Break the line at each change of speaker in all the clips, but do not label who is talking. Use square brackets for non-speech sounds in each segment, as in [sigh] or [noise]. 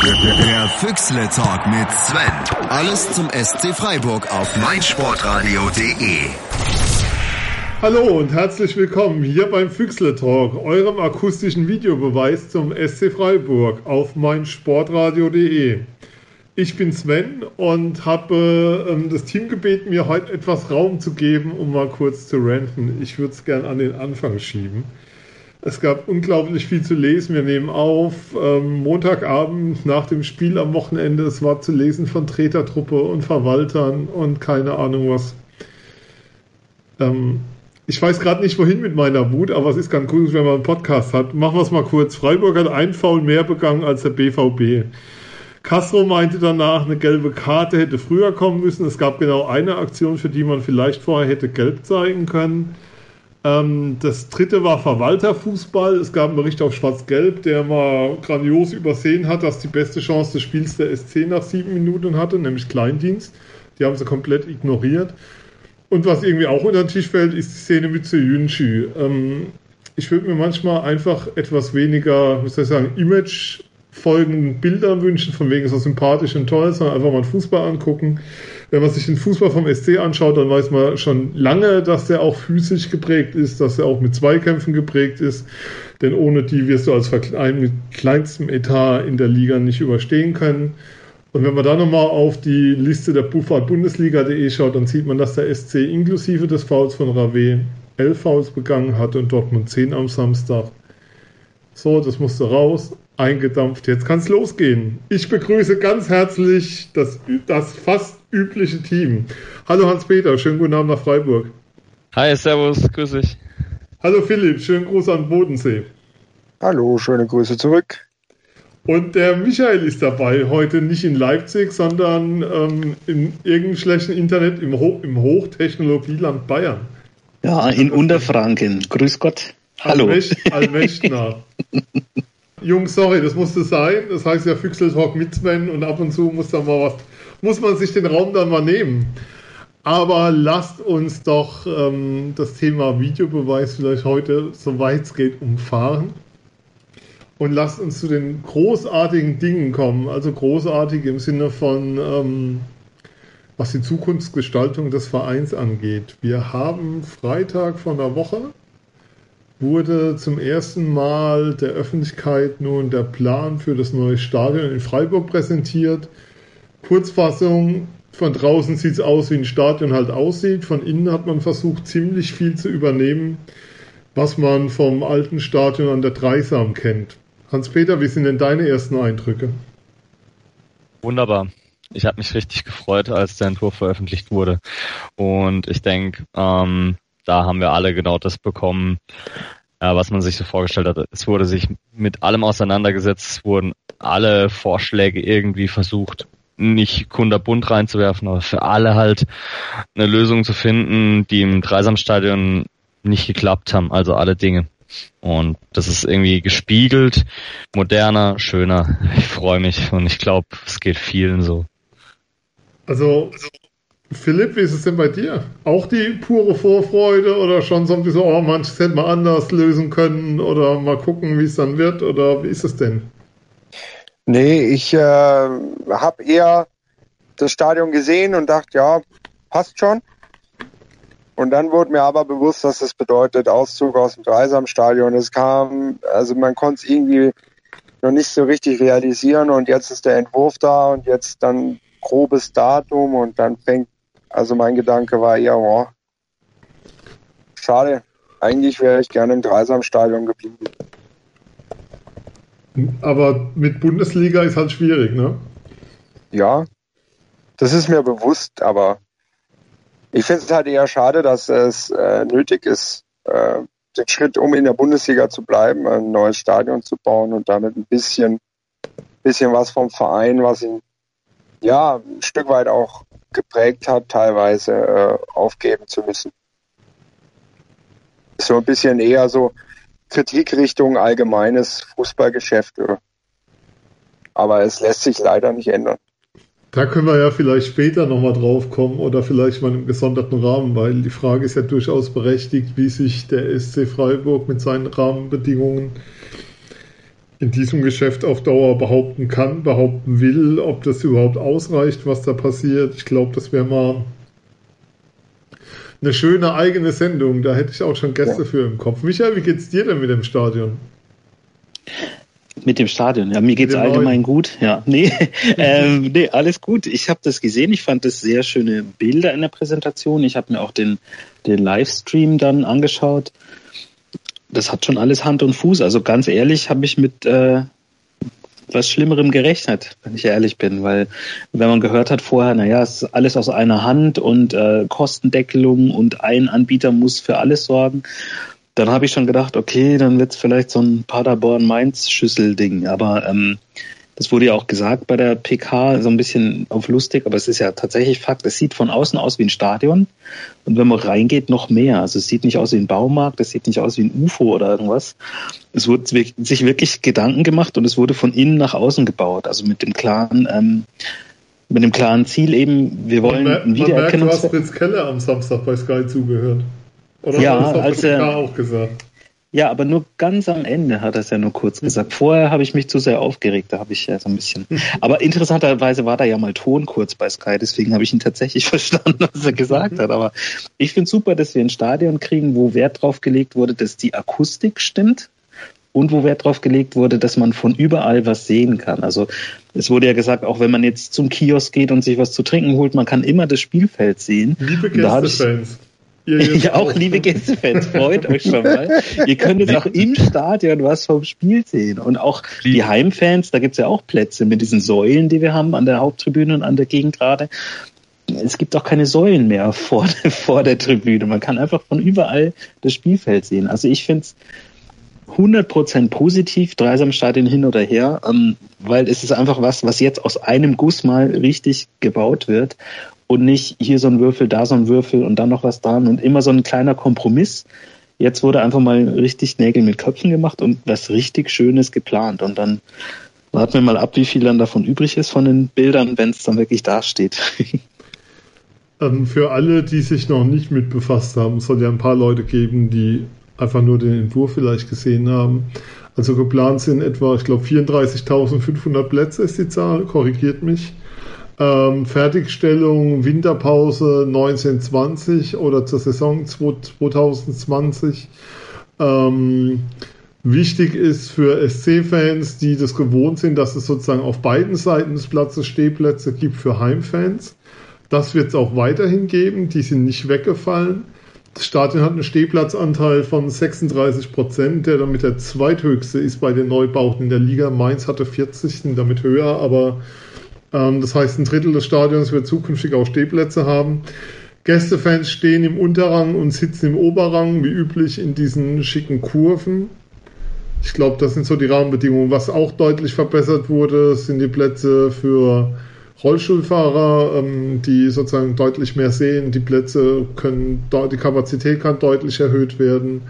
Der Füchsle Talk mit Sven. Alles zum SC Freiburg auf meinsportradio.de.
Hallo und herzlich willkommen hier beim Füchsle Talk, eurem akustischen Videobeweis zum SC Freiburg auf meinsportradio.de. Ich bin Sven und habe äh, das Team gebeten, mir heute etwas Raum zu geben, um mal kurz zu ranten. Ich würde es gern an den Anfang schieben. Es gab unglaublich viel zu lesen. Wir nehmen auf ähm, Montagabend nach dem Spiel am Wochenende. Es war zu lesen von Tretertruppe und Verwaltern und keine Ahnung was. Ähm, ich weiß gerade nicht, wohin mit meiner Wut, aber es ist ganz gut, wenn man einen Podcast hat. Machen wir es mal kurz. Freiburg hat einen Foul mehr begangen als der BVB. Castro meinte danach, eine gelbe Karte hätte früher kommen müssen. Es gab genau eine Aktion, für die man vielleicht vorher hätte gelb zeigen können. Ähm, das dritte war Verwalterfußball. Es gab einen Bericht auf Schwarz-Gelb, der mal grandios übersehen hat, dass die beste Chance des Spiels der SC nach sieben Minuten hatte, nämlich Kleindienst. Die haben sie komplett ignoriert. Und was irgendwie auch unter den Tisch fällt, ist die Szene mit Seyunchi. Ähm, ich würde mir manchmal einfach etwas weniger, wie soll ich sagen, Image folgenden Bildern wünschen, von wegen so sympathisch und toll, sondern einfach mal Fußball angucken. Wenn man sich den Fußball vom SC anschaut, dann weiß man schon lange, dass der auch physisch geprägt ist, dass er auch mit Zweikämpfen geprägt ist. Denn ohne die wirst du als Verein mit kleinstem Etat in der Liga nicht überstehen können. Und wenn man dann nochmal auf die Liste der Buffahrt-Bundesliga.de schaut, dann sieht man, dass der SC inklusive des Fouls von Rave 11 Fouls begangen hat und Dortmund 10 am Samstag. So, das musste raus, eingedampft. Jetzt kann es losgehen. Ich begrüße ganz herzlich das, das fast übliche Team. Hallo Hans-Peter, schönen guten Abend nach Freiburg.
Hi, servus, grüß dich.
Hallo Philipp, schönen Gruß an Bodensee.
Hallo, schöne Grüße zurück.
Und der Michael ist dabei, heute nicht in Leipzig, sondern ähm, in irgendeinem schlechten Internet im, Ho im Hochtechnologieland Bayern.
Ja, in Unterfranken. Grüß Gott. Hallo.
Allmächtner. [laughs] Jungs, sorry, das musste sein. Das heißt ja Füchsel Talk mit Sven und ab und zu muss da mal was, muss man sich den Raum dann mal nehmen. Aber lasst uns doch ähm, das Thema Videobeweis vielleicht heute, soweit es geht, umfahren und lasst uns zu den großartigen Dingen kommen. Also großartig im Sinne von, ähm, was die Zukunftsgestaltung des Vereins angeht. Wir haben Freitag von der Woche wurde zum ersten Mal der Öffentlichkeit nun der Plan für das neue Stadion in Freiburg präsentiert. Kurzfassung, von draußen sieht es aus, wie ein Stadion halt aussieht. Von innen hat man versucht, ziemlich viel zu übernehmen, was man vom alten Stadion an der Dreisam kennt. Hans-Peter, wie sind denn deine ersten Eindrücke?
Wunderbar. Ich habe mich richtig gefreut, als der Entwurf veröffentlicht wurde. Und ich denke, ähm, da haben wir alle genau das bekommen, äh, was man sich so vorgestellt hat. Es wurde sich mit allem auseinandergesetzt, es wurden alle Vorschläge irgendwie versucht, nicht kunderbunt reinzuwerfen, aber für alle halt eine Lösung zu finden, die im Dreisamstadion nicht geklappt haben, also alle Dinge. Und das ist irgendwie gespiegelt, moderner, schöner. Ich freue mich und ich glaube, es geht vielen so.
Also, Philipp, wie ist es denn bei dir? Auch die pure Vorfreude oder schon so ein bisschen, oh, manches hätte man anders lösen können oder mal gucken, wie es dann wird oder wie ist es denn?
Nee, ich äh, habe eher das Stadion gesehen und dachte, ja, passt schon. Und dann wurde mir aber bewusst, dass das bedeutet Auszug aus dem Dreisamstadion. Es kam, also man konnte es irgendwie noch nicht so richtig realisieren und jetzt ist der Entwurf da und jetzt dann grobes Datum und dann fängt, also mein Gedanke war eher, oh, schade, eigentlich wäre ich gerne im Dreisamstadion geblieben.
Aber mit Bundesliga ist halt schwierig, ne?
Ja, das ist mir bewusst, aber ich finde es halt eher schade, dass es äh, nötig ist, äh, den Schritt, um in der Bundesliga zu bleiben, ein neues Stadion zu bauen und damit ein bisschen, bisschen was vom Verein, was ihn ja ein Stück weit auch geprägt hat, teilweise äh, aufgeben zu müssen. So ein bisschen eher so Kritik Richtung allgemeines Fußballgeschäft. Aber es lässt sich leider nicht ändern.
Da können wir ja vielleicht später nochmal drauf kommen oder vielleicht mal im gesonderten Rahmen, weil die Frage ist ja durchaus berechtigt, wie sich der SC Freiburg mit seinen Rahmenbedingungen in diesem Geschäft auf Dauer behaupten kann, behaupten will, ob das überhaupt ausreicht, was da passiert. Ich glaube, das wäre mal eine schöne eigene Sendung. Da hätte ich auch schon Gäste ja. für im Kopf. Michael, wie geht's dir denn mit dem Stadion?
Mit dem Stadion, ja, mir geht's allgemein gut. Ja, nee, [laughs] ähm, nee, alles gut. Ich habe das gesehen. Ich fand das sehr schöne Bilder in der Präsentation. Ich habe mir auch den, den Livestream dann angeschaut. Das hat schon alles Hand und Fuß. Also ganz ehrlich, habe ich mit äh, was Schlimmerem gerechnet, wenn ich ehrlich bin, weil wenn man gehört hat vorher, naja, es ist alles aus einer Hand und äh, Kostendeckelung und ein Anbieter muss für alles sorgen, dann habe ich schon gedacht, okay, dann wird es vielleicht so ein Paderborn-Mainz-Schüssel-Ding. Aber ähm, das wurde ja auch gesagt bei der PK, so ein bisschen auf lustig, aber es ist ja tatsächlich Fakt. Es sieht von außen aus wie ein Stadion und wenn man reingeht, noch mehr. Also es sieht nicht aus wie ein Baumarkt, es sieht nicht aus wie ein UFO oder irgendwas. Es wurde sich wirklich Gedanken gemacht und es wurde von innen nach außen gebaut. Also mit dem klaren, ähm, mit dem klaren Ziel eben, wir wollen man,
man merkt, du hast Fritz Keller am Samstag bei Sky zugehört.
Oder ja, als er auch gesagt. Ja, aber nur ganz am Ende hat er es ja nur kurz gesagt. Vorher habe ich mich zu sehr aufgeregt, da habe ich ja so ein bisschen. [laughs] Aber interessanterweise war da ja mal Ton kurz bei Sky, deswegen habe ich ihn tatsächlich [laughs] verstanden, was er gesagt hat. Aber ich finde super, dass wir ein Stadion kriegen, wo Wert drauf gelegt wurde, dass die Akustik stimmt und wo Wert drauf gelegt wurde, dass man von überall was sehen kann. Also es wurde ja gesagt, auch wenn man jetzt zum Kiosk geht und sich was zu trinken holt, man kann immer das Spielfeld sehen.
Liebe Gästefans.
Ja, auch liebe Gästefans, freut euch schon mal. Ihr könnt jetzt auch im Stadion was vom Spiel sehen. Und auch die Heimfans, da gibt's ja auch Plätze mit diesen Säulen, die wir haben an der Haupttribüne und an der Gegend gerade. Es gibt auch keine Säulen mehr vor, vor der Tribüne. Man kann einfach von überall das Spielfeld sehen. Also ich finde es 100% positiv, Dreisamstadion hin oder her, ähm, weil es ist einfach was, was jetzt aus einem Guss mal richtig gebaut wird und nicht hier so ein Würfel, da so ein Würfel und dann noch was dran und immer so ein kleiner Kompromiss. Jetzt wurde einfach mal richtig Nägel mit Köpfen gemacht und was richtig Schönes geplant und dann warten wir mal ab, wie viel dann davon übrig ist von den Bildern, wenn es dann wirklich dasteht. [laughs]
ähm, für alle, die sich noch nicht mit befasst haben, soll ja ein paar Leute geben, die einfach nur den Entwurf vielleicht gesehen haben. Also geplant sind etwa, ich glaube, 34.500 Plätze ist die Zahl, korrigiert mich. Ähm, Fertigstellung Winterpause 1920 oder zur Saison 2020. Ähm, wichtig ist für SC-Fans, die das gewohnt sind, dass es sozusagen auf beiden Seiten des Platzes Stehplätze gibt für Heimfans. Das wird es auch weiterhin geben. Die sind nicht weggefallen. Das Stadion hat einen Stehplatzanteil von 36 Prozent, der damit der zweithöchste ist bei den Neubauten in der Liga. Mainz hatte 40, sind damit höher, aber das heißt, ein Drittel des Stadions wird zukünftig auch Stehplätze haben. Gästefans stehen im Unterrang und sitzen im Oberrang, wie üblich in diesen schicken Kurven. Ich glaube, das sind so die Rahmenbedingungen. Was auch deutlich verbessert wurde, sind die Plätze für Rollstuhlfahrer, ähm, die sozusagen deutlich mehr sehen. Die Plätze können, die Kapazität kann deutlich erhöht werden.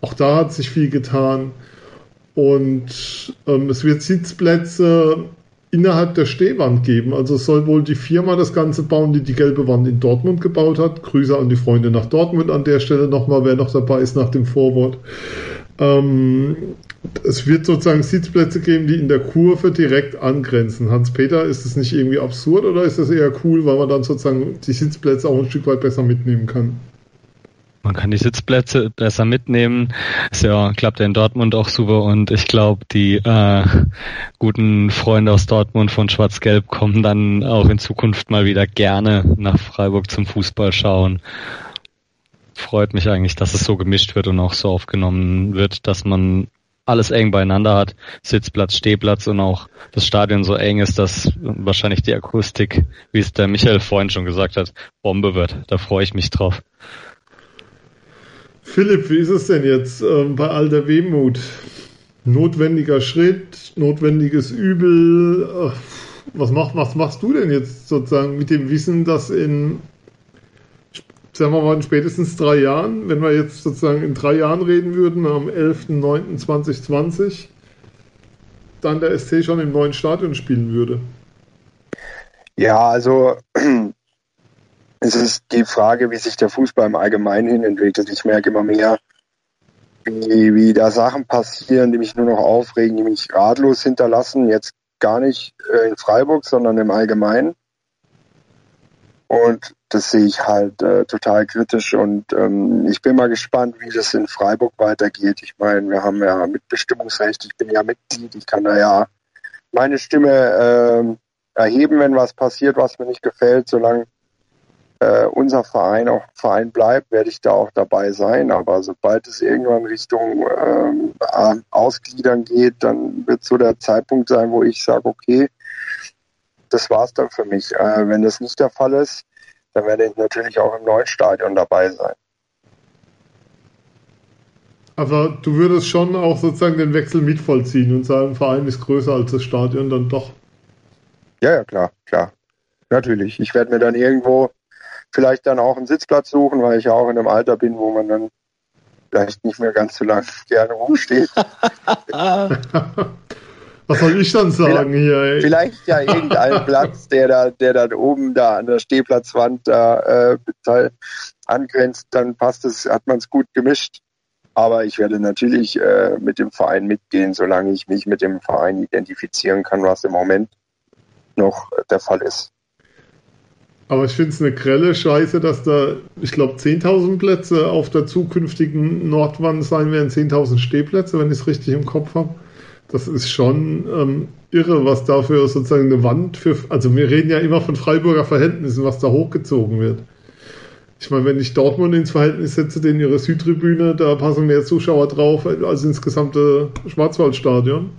Auch da hat sich viel getan. Und ähm, es wird Sitzplätze innerhalb der Stehwand geben. Also soll wohl die Firma das Ganze bauen, die die gelbe Wand in Dortmund gebaut hat. Grüße an die Freunde nach Dortmund an der Stelle nochmal, wer noch dabei ist nach dem Vorwort. Ähm, es wird sozusagen Sitzplätze geben, die in der Kurve direkt angrenzen. Hans-Peter, ist das nicht irgendwie absurd oder ist das eher cool, weil man dann sozusagen die Sitzplätze auch ein Stück weit besser mitnehmen kann?
Man kann die Sitzplätze besser mitnehmen. Ist ja, klappt ja in Dortmund auch super und ich glaube, die äh, guten Freunde aus Dortmund von Schwarz-Gelb kommen dann auch in Zukunft mal wieder gerne nach Freiburg zum Fußball schauen. Freut mich eigentlich, dass es so gemischt wird und auch so aufgenommen wird, dass man alles eng beieinander hat. Sitzplatz, Stehplatz und auch das Stadion so eng ist, dass wahrscheinlich die Akustik, wie es der Michael vorhin schon gesagt hat, Bombe wird. Da freue ich mich drauf.
Philipp, wie ist es denn jetzt ähm, bei all der Wehmut? Notwendiger Schritt, notwendiges Übel. Äh, was, mach, was machst du denn jetzt sozusagen mit dem Wissen, dass in, sagen wir mal, in spätestens drei Jahren, wenn wir jetzt sozusagen in drei Jahren reden würden, am 11.09.2020, dann der SC schon im neuen Stadion spielen würde?
Ja, also es ist die Frage, wie sich der Fußball im Allgemeinen hin entwickelt. Ich merke immer mehr, wie, wie da Sachen passieren, die mich nur noch aufregen, die mich ratlos hinterlassen. Jetzt gar nicht äh, in Freiburg, sondern im Allgemeinen. Und das sehe ich halt äh, total kritisch und ähm, ich bin mal gespannt, wie das in Freiburg weitergeht. Ich meine, wir haben ja Mitbestimmungsrecht, ich bin ja Mitglied, ich kann da ja meine Stimme äh, erheben, wenn was passiert, was mir nicht gefällt, solange äh, unser Verein auch Verein bleibt, werde ich da auch dabei sein. Aber sobald es irgendwann Richtung ähm, Ausgliedern geht, dann wird so der Zeitpunkt sein, wo ich sage, okay, das war's dann für mich. Äh, wenn das nicht der Fall ist, dann werde ich natürlich auch im neuen Stadion dabei sein.
Aber du würdest schon auch sozusagen den Wechsel mitvollziehen und sagen, Verein ist größer als das Stadion dann doch.
Ja, ja, klar, klar. Natürlich. Ich werde mir dann irgendwo vielleicht dann auch einen Sitzplatz suchen, weil ich ja auch in einem Alter bin, wo man dann vielleicht nicht mehr ganz so lange [laughs] gerne rumsteht. [laughs]
Was soll ich dann sagen
vielleicht,
hier? Ey?
Vielleicht ja irgendein [laughs] Platz, der da, der dann oben da an der Stehplatzwand da äh, angrenzt, dann passt es, hat man es gut gemischt. Aber ich werde natürlich äh, mit dem Verein mitgehen, solange ich mich mit dem Verein identifizieren kann, was im Moment noch der Fall ist.
Aber ich finde es eine grelle Scheiße, dass da, ich glaube, 10.000 Plätze auf der zukünftigen Nordwand sein werden, 10.000 Stehplätze, wenn ich es richtig im Kopf habe. Das ist schon ähm, irre, was dafür sozusagen eine Wand für, also wir reden ja immer von Freiburger Verhältnissen, was da hochgezogen wird. Ich meine, wenn ich Dortmund ins Verhältnis setze, den ihre Südtribüne, da passen mehr Zuschauer drauf als ins gesamte Schwarzwaldstadion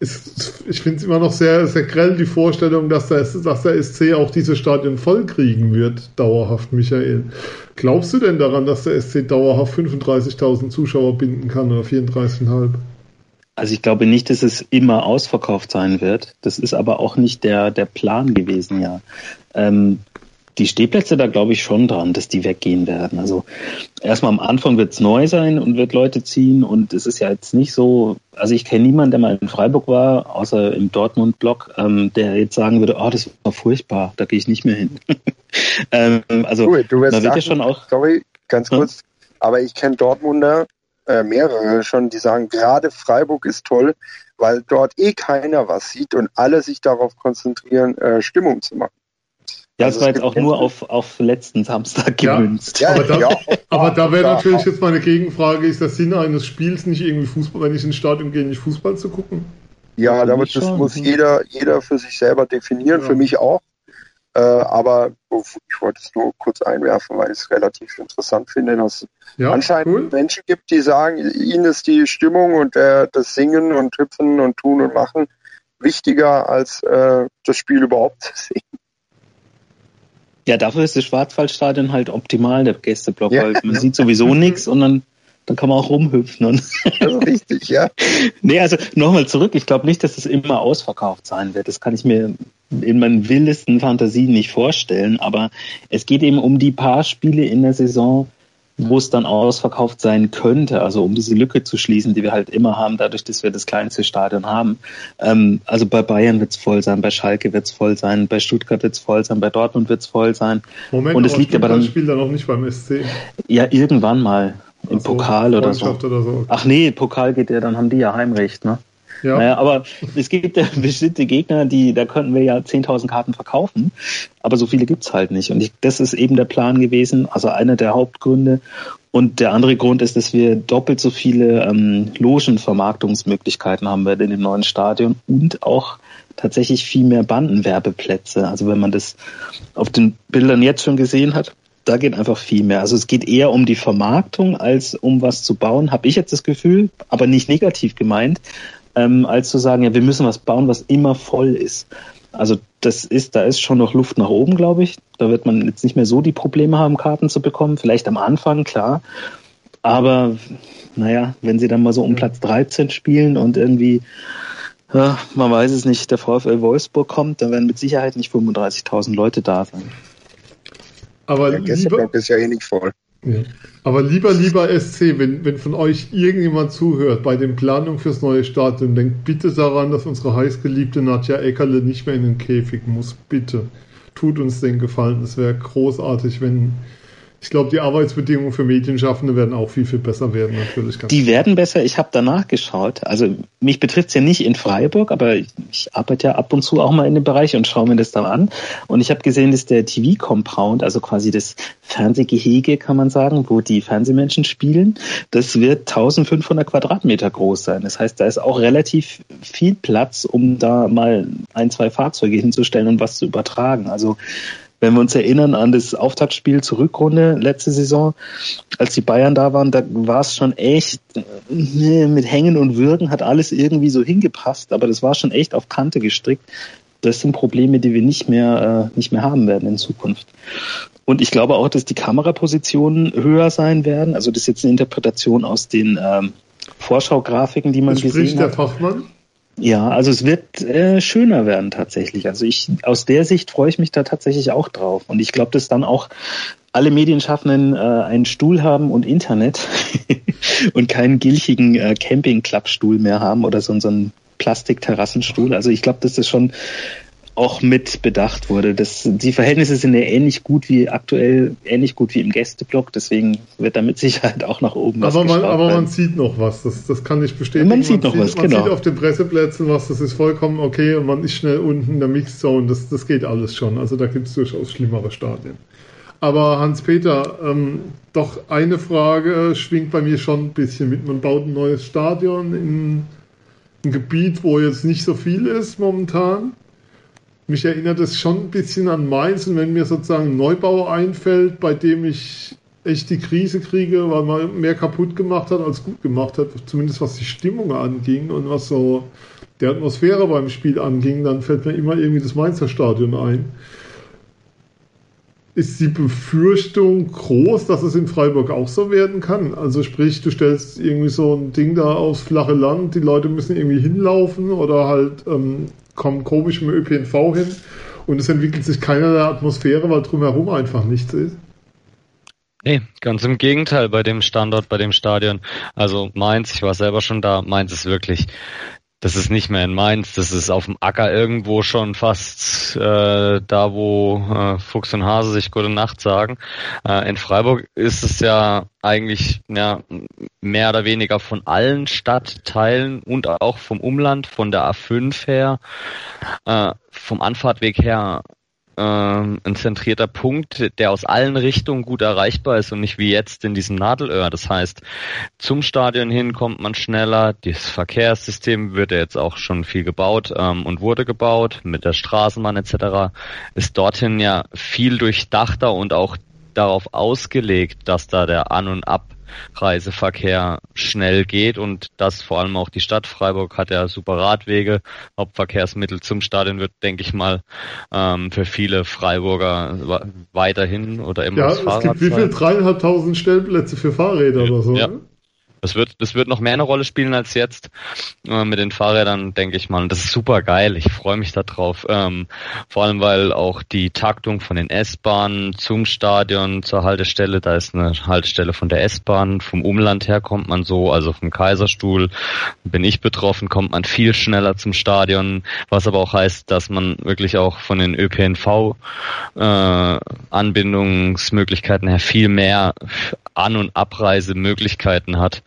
ist, ich finde es immer noch sehr, sehr grell, die Vorstellung, dass der, dass der SC auch diese Stadien vollkriegen wird, dauerhaft, Michael. Glaubst du denn daran, dass der SC dauerhaft 35.000 Zuschauer binden kann oder 34,5?
Also ich glaube nicht, dass es immer ausverkauft sein wird. Das ist aber auch nicht der, der Plan gewesen, ja. Ähm, die Stehplätze da glaube ich schon dran, dass die weggehen werden. Also erstmal am Anfang wird es neu sein und wird Leute ziehen und es ist ja jetzt nicht so, also ich kenne niemanden, der mal in Freiburg war, außer im Dortmund-Blog, ähm, der jetzt sagen würde, oh, das war furchtbar, da gehe ich nicht mehr hin. [laughs] ähm, also
cool, du wirst da wird ja schon auch. Sorry, ganz kurz, hm? aber ich kenne Dortmunder, äh, mehrere schon, die sagen, gerade Freiburg ist toll, weil dort eh keiner was sieht und alle sich darauf konzentrieren, äh, Stimmung zu machen.
Ja, also es war jetzt auch nur auf, auf letzten Samstag gemünzt.
Ja, aber da, ja, aber da wäre natürlich jetzt meine Gegenfrage, ist der Sinn eines Spiels nicht irgendwie Fußball, wenn ich ins Stadion gehe, nicht Fußball zu gucken?
Ja, damit das muss jeder, jeder für sich selber definieren, ja. für mich auch. Äh, aber ich wollte es nur kurz einwerfen, weil ich es relativ interessant finde, dass ja, anscheinend cool. Menschen gibt, die sagen, ihnen ist die Stimmung und äh, das Singen und Hüpfen und Tun und Machen wichtiger als äh, das Spiel überhaupt zu sehen.
Ja, dafür ist das Schwarzwaldstadion halt optimal, der Gästeblock, ja. weil man sieht sowieso nichts und dann, dann kann man auch rumhüpfen. Und [laughs]
also richtig, ja.
nee, also nochmal zurück. Ich glaube nicht, dass es immer ausverkauft sein wird. Das kann ich mir in meinen wildesten Fantasien nicht vorstellen. Aber es geht eben um die paar Spiele in der Saison, wo es dann ausverkauft sein könnte, also um diese Lücke zu schließen, die wir halt immer haben, dadurch, dass wir das kleinste Stadion haben. Ähm, also bei Bayern wird es voll sein, bei Schalke wird es voll sein, bei Stuttgart wird es voll sein, bei Dortmund wird es voll sein.
Moment, und es liegt aber dann spielt er noch nicht beim SC.
Ja, irgendwann mal im also, Pokal oder so. oder so. Ach nee, Pokal geht ja, dann haben die ja Heimrecht, ne? Ja. Naja, aber es gibt ja [laughs] bestimmte Gegner, die, da könnten wir ja 10.000 Karten verkaufen, aber so viele gibt's halt nicht. Und ich, das ist eben der Plan gewesen, also einer der Hauptgründe. Und der andere Grund ist, dass wir doppelt so viele ähm, Logenvermarktungsmöglichkeiten haben werden in dem neuen Stadion und auch tatsächlich viel mehr Bandenwerbeplätze. Also wenn man das auf den Bildern jetzt schon gesehen hat, da geht einfach viel mehr. Also es geht eher um die Vermarktung als um was zu bauen, habe ich jetzt das Gefühl, aber nicht negativ gemeint ähm, als zu sagen, ja, wir müssen was bauen, was immer voll ist. Also das ist, da ist schon noch Luft nach oben, glaube ich. Da wird man jetzt nicht mehr so die Probleme haben, Karten zu bekommen. Vielleicht am Anfang, klar. Aber naja, wenn sie dann mal so um Platz 13 spielen und irgendwie, ja, man weiß es nicht, der VfL Wolfsburg kommt, dann werden mit Sicherheit nicht 35.000 Leute da sein.
Aber der Gästeblock ist ja eh nicht voll.
Ja. Aber lieber, lieber SC, wenn, wenn von euch irgendjemand zuhört bei den Planungen fürs neue Stadion, denkt bitte daran, dass unsere heißgeliebte Nadja Eckerle nicht mehr in den Käfig muss. Bitte. Tut uns den Gefallen. Es wäre großartig, wenn ich glaube, die Arbeitsbedingungen für Medienschaffende werden auch viel, viel besser werden, natürlich.
die werden besser. Ich habe danach geschaut. Also mich betrifft es ja nicht in Freiburg, aber ich, ich, arbeite ja ab und zu auch mal in dem Bereich und schaue mir das dann an. Und ich habe gesehen, dass der TV-Compound, also quasi das Fernsehgehege, kann man sagen, wo die Fernsehmenschen spielen, das wird 1500 Quadratmeter groß sein. Das heißt, da ist auch relativ viel Platz, um da mal ein, zwei Fahrzeuge hinzustellen und was zu übertragen. Also wenn wir uns erinnern an das Auftaktspiel zur Rückrunde letzte Saison, als die Bayern da waren, da war es schon echt äh, mit Hängen und Würgen hat alles irgendwie so hingepasst, aber das war schon echt auf Kante gestrickt. Das sind Probleme, die wir nicht mehr, äh, nicht mehr haben werden in Zukunft. Und ich glaube auch, dass die Kamerapositionen höher sein werden. Also das ist jetzt eine Interpretation aus den ähm, Vorschaugrafiken, die man das gesehen
spricht hat. der Fachmann?
Ja, also es wird äh, schöner werden tatsächlich. Also ich aus der Sicht freue ich mich da tatsächlich auch drauf. Und ich glaube, dass dann auch alle Medienschaffenden äh, einen Stuhl haben und Internet [laughs] und keinen gilchigen äh, Camping-Klappstuhl mehr haben oder so, so einen Plastikterrassenstuhl. Also ich glaube, das schon auch mit bedacht wurde. Das, die Verhältnisse sind ja ähnlich gut wie aktuell, ähnlich gut wie im Gästeblock, deswegen wird da mit Sicherheit auch nach oben
aber was man, Aber man sieht noch was, das, das kann ich bestätigen.
Man sieht man noch sieht, was,
man genau. Man sieht auf den Presseplätzen was, das ist vollkommen okay und man ist schnell unten in der Mixzone, das, das geht alles schon. Also da gibt es durchaus schlimmere Stadien. Aber Hans-Peter, ähm, doch eine Frage schwingt bei mir schon ein bisschen mit. Man baut ein neues Stadion in ein Gebiet, wo jetzt nicht so viel ist momentan mich erinnert es schon ein bisschen an Mainz und wenn mir sozusagen ein Neubau einfällt, bei dem ich echt die Krise kriege, weil man mehr kaputt gemacht hat als gut gemacht hat, zumindest was die Stimmung anging und was so die Atmosphäre beim Spiel anging, dann fällt mir immer irgendwie das Mainzer Stadion ein. Ist die Befürchtung groß, dass es in Freiburg auch so werden kann? Also sprich, du stellst irgendwie so ein Ding da aufs flache Land, die Leute müssen irgendwie hinlaufen oder halt ähm, kommen komisch im ÖPNV hin und es entwickelt sich keinerlei Atmosphäre, weil drumherum einfach nichts ist.
Nee, ganz im Gegenteil bei dem Standort, bei dem Stadion. Also Mainz, ich war selber schon da, Mainz ist wirklich das ist nicht mehr in Mainz, das ist auf dem Acker irgendwo schon fast äh, da, wo äh, Fuchs und Hase sich gute Nacht sagen. Äh, in Freiburg ist es ja eigentlich ja, mehr oder weniger von allen Stadtteilen und auch vom Umland, von der A5 her, äh, vom Anfahrtweg her ähm, ein zentrierter Punkt, der aus allen Richtungen gut erreichbar ist und nicht wie jetzt in diesem Nadelöhr. Das heißt, zum Stadion hin kommt man schneller. Das Verkehrssystem wird ja jetzt auch schon viel gebaut ähm, und wurde gebaut mit der Straßenbahn etc. Ist dorthin ja viel durchdachter und auch darauf ausgelegt, dass da der An- und Ab Reiseverkehr schnell geht und das vor allem auch die Stadt Freiburg hat ja super Radwege, Hauptverkehrsmittel zum Stadion wird, denke ich mal, ähm, für viele Freiburger weiterhin oder immer
ja, das Fahrrad es gibt wie viel? Dreieinhalbtausend Stellplätze für Fahrräder oder so. Ja. Ne?
Das wird, das wird noch mehr eine Rolle spielen als jetzt äh, mit den Fahrrädern, denke ich mal. Das ist super geil. Ich freue mich darauf. Ähm, vor allem, weil auch die Taktung von den S-Bahnen zum Stadion zur Haltestelle, da ist eine Haltestelle von der S-Bahn. Vom Umland her kommt man so, also vom Kaiserstuhl bin ich betroffen, kommt man viel schneller zum Stadion. Was aber auch heißt, dass man wirklich auch von den ÖPNV äh, Anbindungsmöglichkeiten her viel mehr An- und Abreisemöglichkeiten hat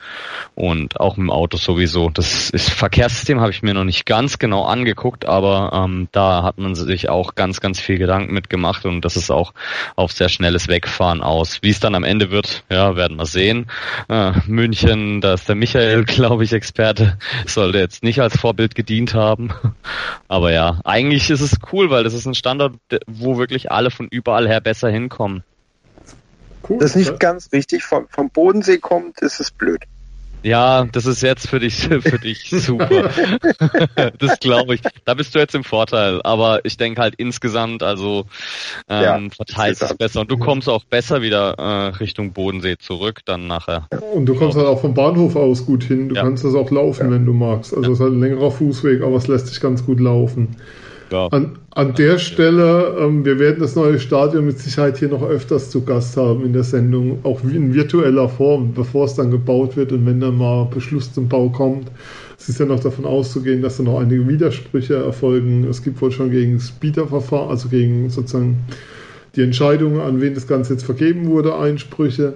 und auch mit dem Auto sowieso. Das ist Verkehrssystem habe ich mir noch nicht ganz genau angeguckt, aber ähm, da hat man sich auch ganz, ganz viel Gedanken mitgemacht und das ist auch auf sehr schnelles Wegfahren aus. Wie es dann am Ende wird, ja, werden wir sehen. Äh, München, da ist der Michael, [laughs] glaube ich, Experte, sollte jetzt nicht als Vorbild gedient haben. Aber ja, eigentlich ist es cool, weil das ist ein Standort, wo wirklich alle von überall her besser hinkommen.
Cool, das ist nicht ganz richtig. Vom, vom Bodensee kommt, ist es blöd.
Ja, das ist jetzt für dich, [laughs] für dich super. [laughs] das glaube ich. Da bist du jetzt im Vorteil. Aber ich denke halt insgesamt, also ähm, ja, verteilt es besser. Und du kommst auch besser wieder äh, Richtung Bodensee zurück dann nachher.
Und du kommst halt auch vom Bahnhof aus gut hin. Du ja. kannst das auch laufen, ja. wenn du magst. Also es ist halt ein längerer Fußweg, aber es lässt sich ganz gut laufen. An, an der Stelle, ähm, wir werden das neue Stadion mit Sicherheit hier noch öfters zu Gast haben in der Sendung, auch in virtueller Form, bevor es dann gebaut wird und wenn dann mal Beschluss zum Bau kommt. Es ist ja noch davon auszugehen, dass da noch einige Widersprüche erfolgen. Es gibt wohl schon gegen das Bieterverfahren, also gegen sozusagen die Entscheidungen, an wen das Ganze jetzt vergeben wurde, Einsprüche.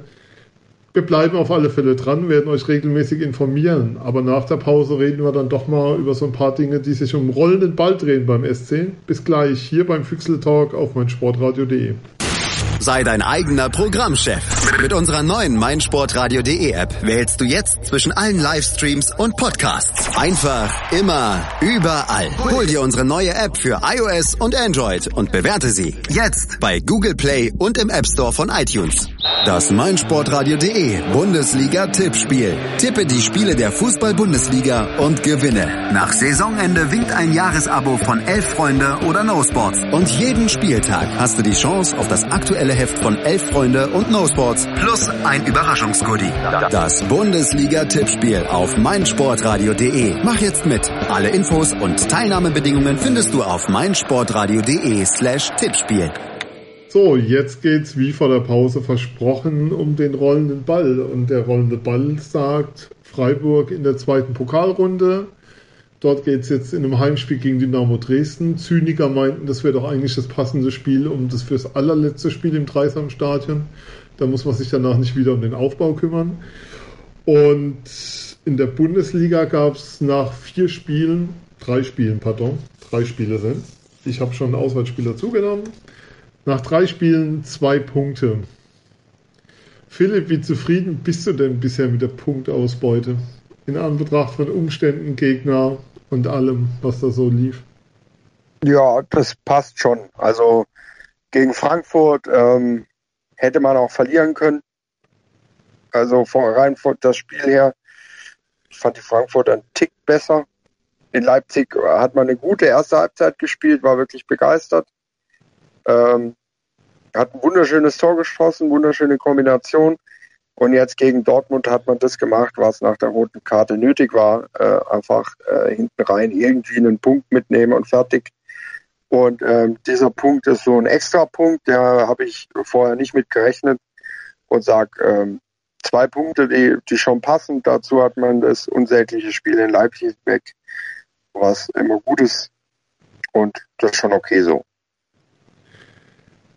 Wir bleiben auf alle Fälle dran, werden euch regelmäßig informieren. Aber nach der Pause reden wir dann doch mal über so ein paar Dinge, die sich um rollenden Ball drehen beim SC. Bis gleich hier beim Füchsel Talk auf meinsportradio.de.
Sei dein eigener Programmchef. Mit unserer neuen meinsportradio.de App wählst du jetzt zwischen allen Livestreams und Podcasts. Einfach, immer, überall. Hol dir unsere neue App für iOS und Android und bewerte sie jetzt bei Google Play und im App Store von iTunes. Das meinsportradio.de Bundesliga-Tippspiel. Tippe die Spiele der Fußball-Bundesliga und gewinne. Nach Saisonende winkt ein Jahresabo von Elf Freunde oder No Sports. Und jeden Spieltag hast du die Chance auf das aktuelle Heft von Elf Freunde und No Sports plus ein Überraschungsgoodie. Das Bundesliga-Tippspiel auf meinsportradio.de. Mach jetzt mit. Alle Infos und Teilnahmebedingungen findest du auf meinsportradio.de slash Tippspiel.
So, jetzt geht's wie vor der Pause versprochen um den rollenden Ball. Und der rollende Ball sagt Freiburg in der zweiten Pokalrunde. Dort geht's jetzt in einem Heimspiel gegen Dynamo Dresden. Zyniker meinten, das wäre doch eigentlich das passende Spiel um das fürs allerletzte Spiel im Dreisamstadion. Da muss man sich danach nicht wieder um den Aufbau kümmern. Und in der Bundesliga gab's nach vier Spielen, drei Spielen, pardon, drei Spiele sind. Ich habe schon einen Auswärtsspieler zugenommen. Nach drei Spielen zwei Punkte. Philipp, wie zufrieden bist du denn bisher mit der Punktausbeute? In Anbetracht von Umständen, Gegner und allem, was da so lief.
Ja, das passt schon. Also gegen Frankfurt ähm, hätte man auch verlieren können. Also von rein von das Spiel her, ich fand die Frankfurt einen Tick besser. In Leipzig hat man eine gute erste Halbzeit gespielt, war wirklich begeistert. Ähm, hat ein wunderschönes Tor geschossen, wunderschöne Kombination. Und jetzt gegen Dortmund hat man das gemacht, was nach der roten Karte nötig war. Äh, einfach äh, hinten rein irgendwie einen Punkt mitnehmen und fertig. Und ähm, dieser Punkt ist so ein extra Punkt, der habe ich vorher nicht mit gerechnet und sag ähm, zwei Punkte, die, die schon passen. Dazu hat man das unsägliche Spiel in Leipzig weg, was immer gut ist. Und das ist schon okay so.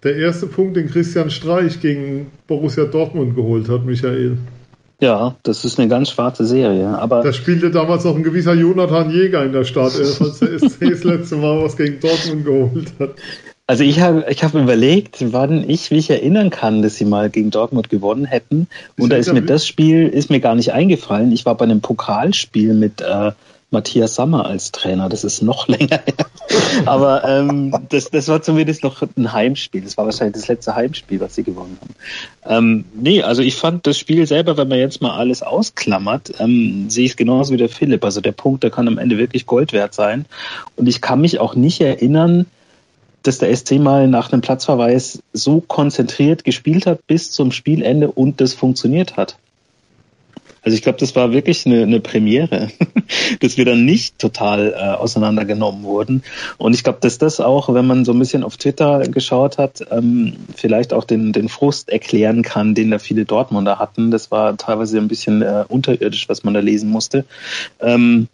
Der erste Punkt, den Christian Streich gegen Borussia Dortmund geholt hat, Michael.
Ja, das ist eine ganz schwarze Serie. Aber
da spielte damals noch ein gewisser Jonathan Jäger in der Startelf, als der [laughs] SC das letzte Mal was gegen Dortmund geholt hat.
Also ich habe ich hab überlegt, wann ich mich erinnern kann, dass sie mal gegen Dortmund gewonnen hätten. Und da ist mir das Spiel ist mir gar nicht eingefallen. Ich war bei einem Pokalspiel mit äh, Matthias Sammer als Trainer. Das ist noch [laughs] länger her. Aber ähm, das, das war zumindest noch ein Heimspiel. Das war wahrscheinlich das letzte Heimspiel, was sie gewonnen haben. Ähm, nee, also ich fand das Spiel selber, wenn man jetzt mal alles ausklammert, ähm, sehe ich es genauso wie der Philipp. Also der Punkt, der kann am Ende wirklich Gold wert sein. Und ich kann mich auch nicht erinnern, dass der SC mal nach einem Platzverweis so konzentriert gespielt hat bis zum Spielende und das funktioniert hat. Also ich glaube, das war wirklich eine, eine Premiere, [laughs] dass wir dann nicht total äh, auseinandergenommen wurden. Und ich glaube, dass das auch, wenn man so ein bisschen auf Twitter geschaut hat, ähm, vielleicht auch den, den Frust erklären kann, den da viele Dortmunder hatten. Das war teilweise ein bisschen äh, unterirdisch, was man da lesen musste. Ähm,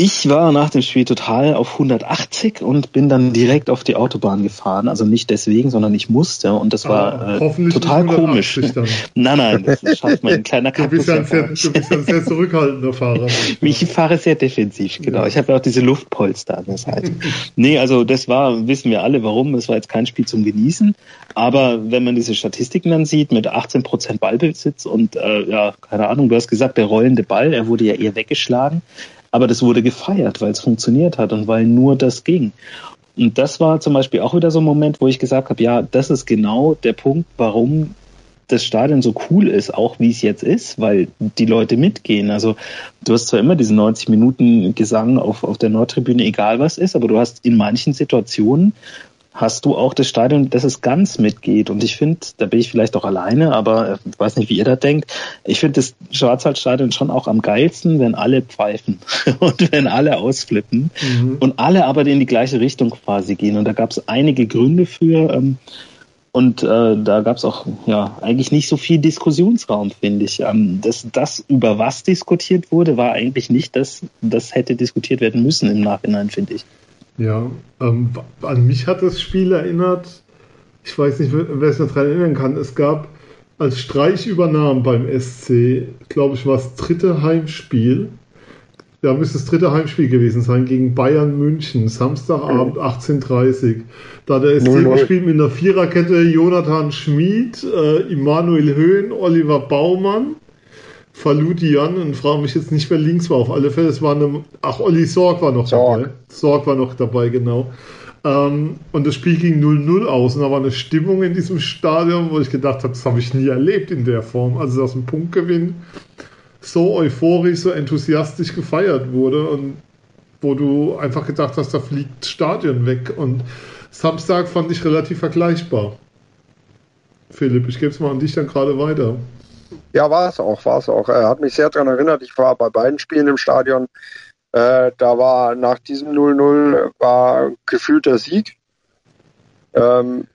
ich war nach dem Spiel total auf 180 und bin dann direkt auf die Autobahn gefahren. Also nicht deswegen, sondern ich musste und das war ah, äh, total komisch. [laughs] Nein, nein, das schafft mein [laughs] kleiner
du bist, ja ein sehr, du bist ein sehr zurückhaltender Fahrer. [laughs]
ich fahre sehr defensiv, genau. Ich habe ja auch diese Luftpolster an der Seite. nee, also das war, wissen wir alle warum, das war jetzt kein Spiel zum Genießen. Aber wenn man diese Statistiken dann sieht mit 18 Prozent Ballbesitz und äh, ja, keine Ahnung, du hast gesagt, der rollende Ball, er wurde ja eher weggeschlagen. Aber das wurde gefeiert, weil es funktioniert hat und weil nur das ging. Und das war zum Beispiel auch wieder so ein Moment, wo ich gesagt habe, ja, das ist genau der Punkt, warum das Stadion so cool ist, auch wie es jetzt ist, weil die Leute mitgehen. Also du hast zwar immer diesen 90 Minuten Gesang auf, auf der Nordtribüne, egal was ist, aber du hast in manchen Situationen hast du auch das Stadion, dass es ganz mitgeht. Und ich finde, da bin ich vielleicht auch alleine, aber ich weiß nicht, wie ihr da denkt. Ich finde das Schwarzwaldstadion schon auch am geilsten, wenn alle pfeifen [laughs] und wenn alle ausflippen mhm. und alle aber in die gleiche Richtung quasi gehen. Und da gab es einige Gründe für. Ähm, und äh, da gab es auch ja eigentlich nicht so viel Diskussionsraum, finde ich. Ähm, das, das, über was diskutiert wurde, war eigentlich nicht das, das hätte diskutiert werden müssen im Nachhinein, finde ich.
Ja, ähm, an mich hat das Spiel erinnert, ich weiß nicht, wer sich noch daran erinnern kann, es gab als Streichübernahmen beim SC, glaube ich, war es dritte Heimspiel. Ja, müsste das dritte Heimspiel gewesen sein gegen Bayern München, Samstagabend 18.30 Da hat der SC 0 -0. gespielt mit einer Viererkette Jonathan Schmid, äh, Immanuel Höhn, Oliver Baumann, Falutian und frage mich jetzt nicht, wer links war. Auf alle Fälle, es war eine. Ach, Olli Sorg war noch Sorg. dabei. Sorg war noch dabei, genau. Ähm, und das Spiel ging 0-0 aus und da war eine Stimmung in diesem Stadion, wo ich gedacht habe, das habe ich nie erlebt in der Form. Also, dass ein Punktgewinn so euphorisch, so enthusiastisch gefeiert wurde und wo du einfach gedacht hast, da fliegt Stadion weg. Und Samstag fand ich relativ vergleichbar. Philipp, ich gebe es mal an dich dann gerade weiter.
Ja, war es auch, war es auch. Er hat mich sehr daran erinnert, ich war bei beiden Spielen im Stadion. Äh, da war nach diesem 0-0 war gefühlter Sieg. Ähm,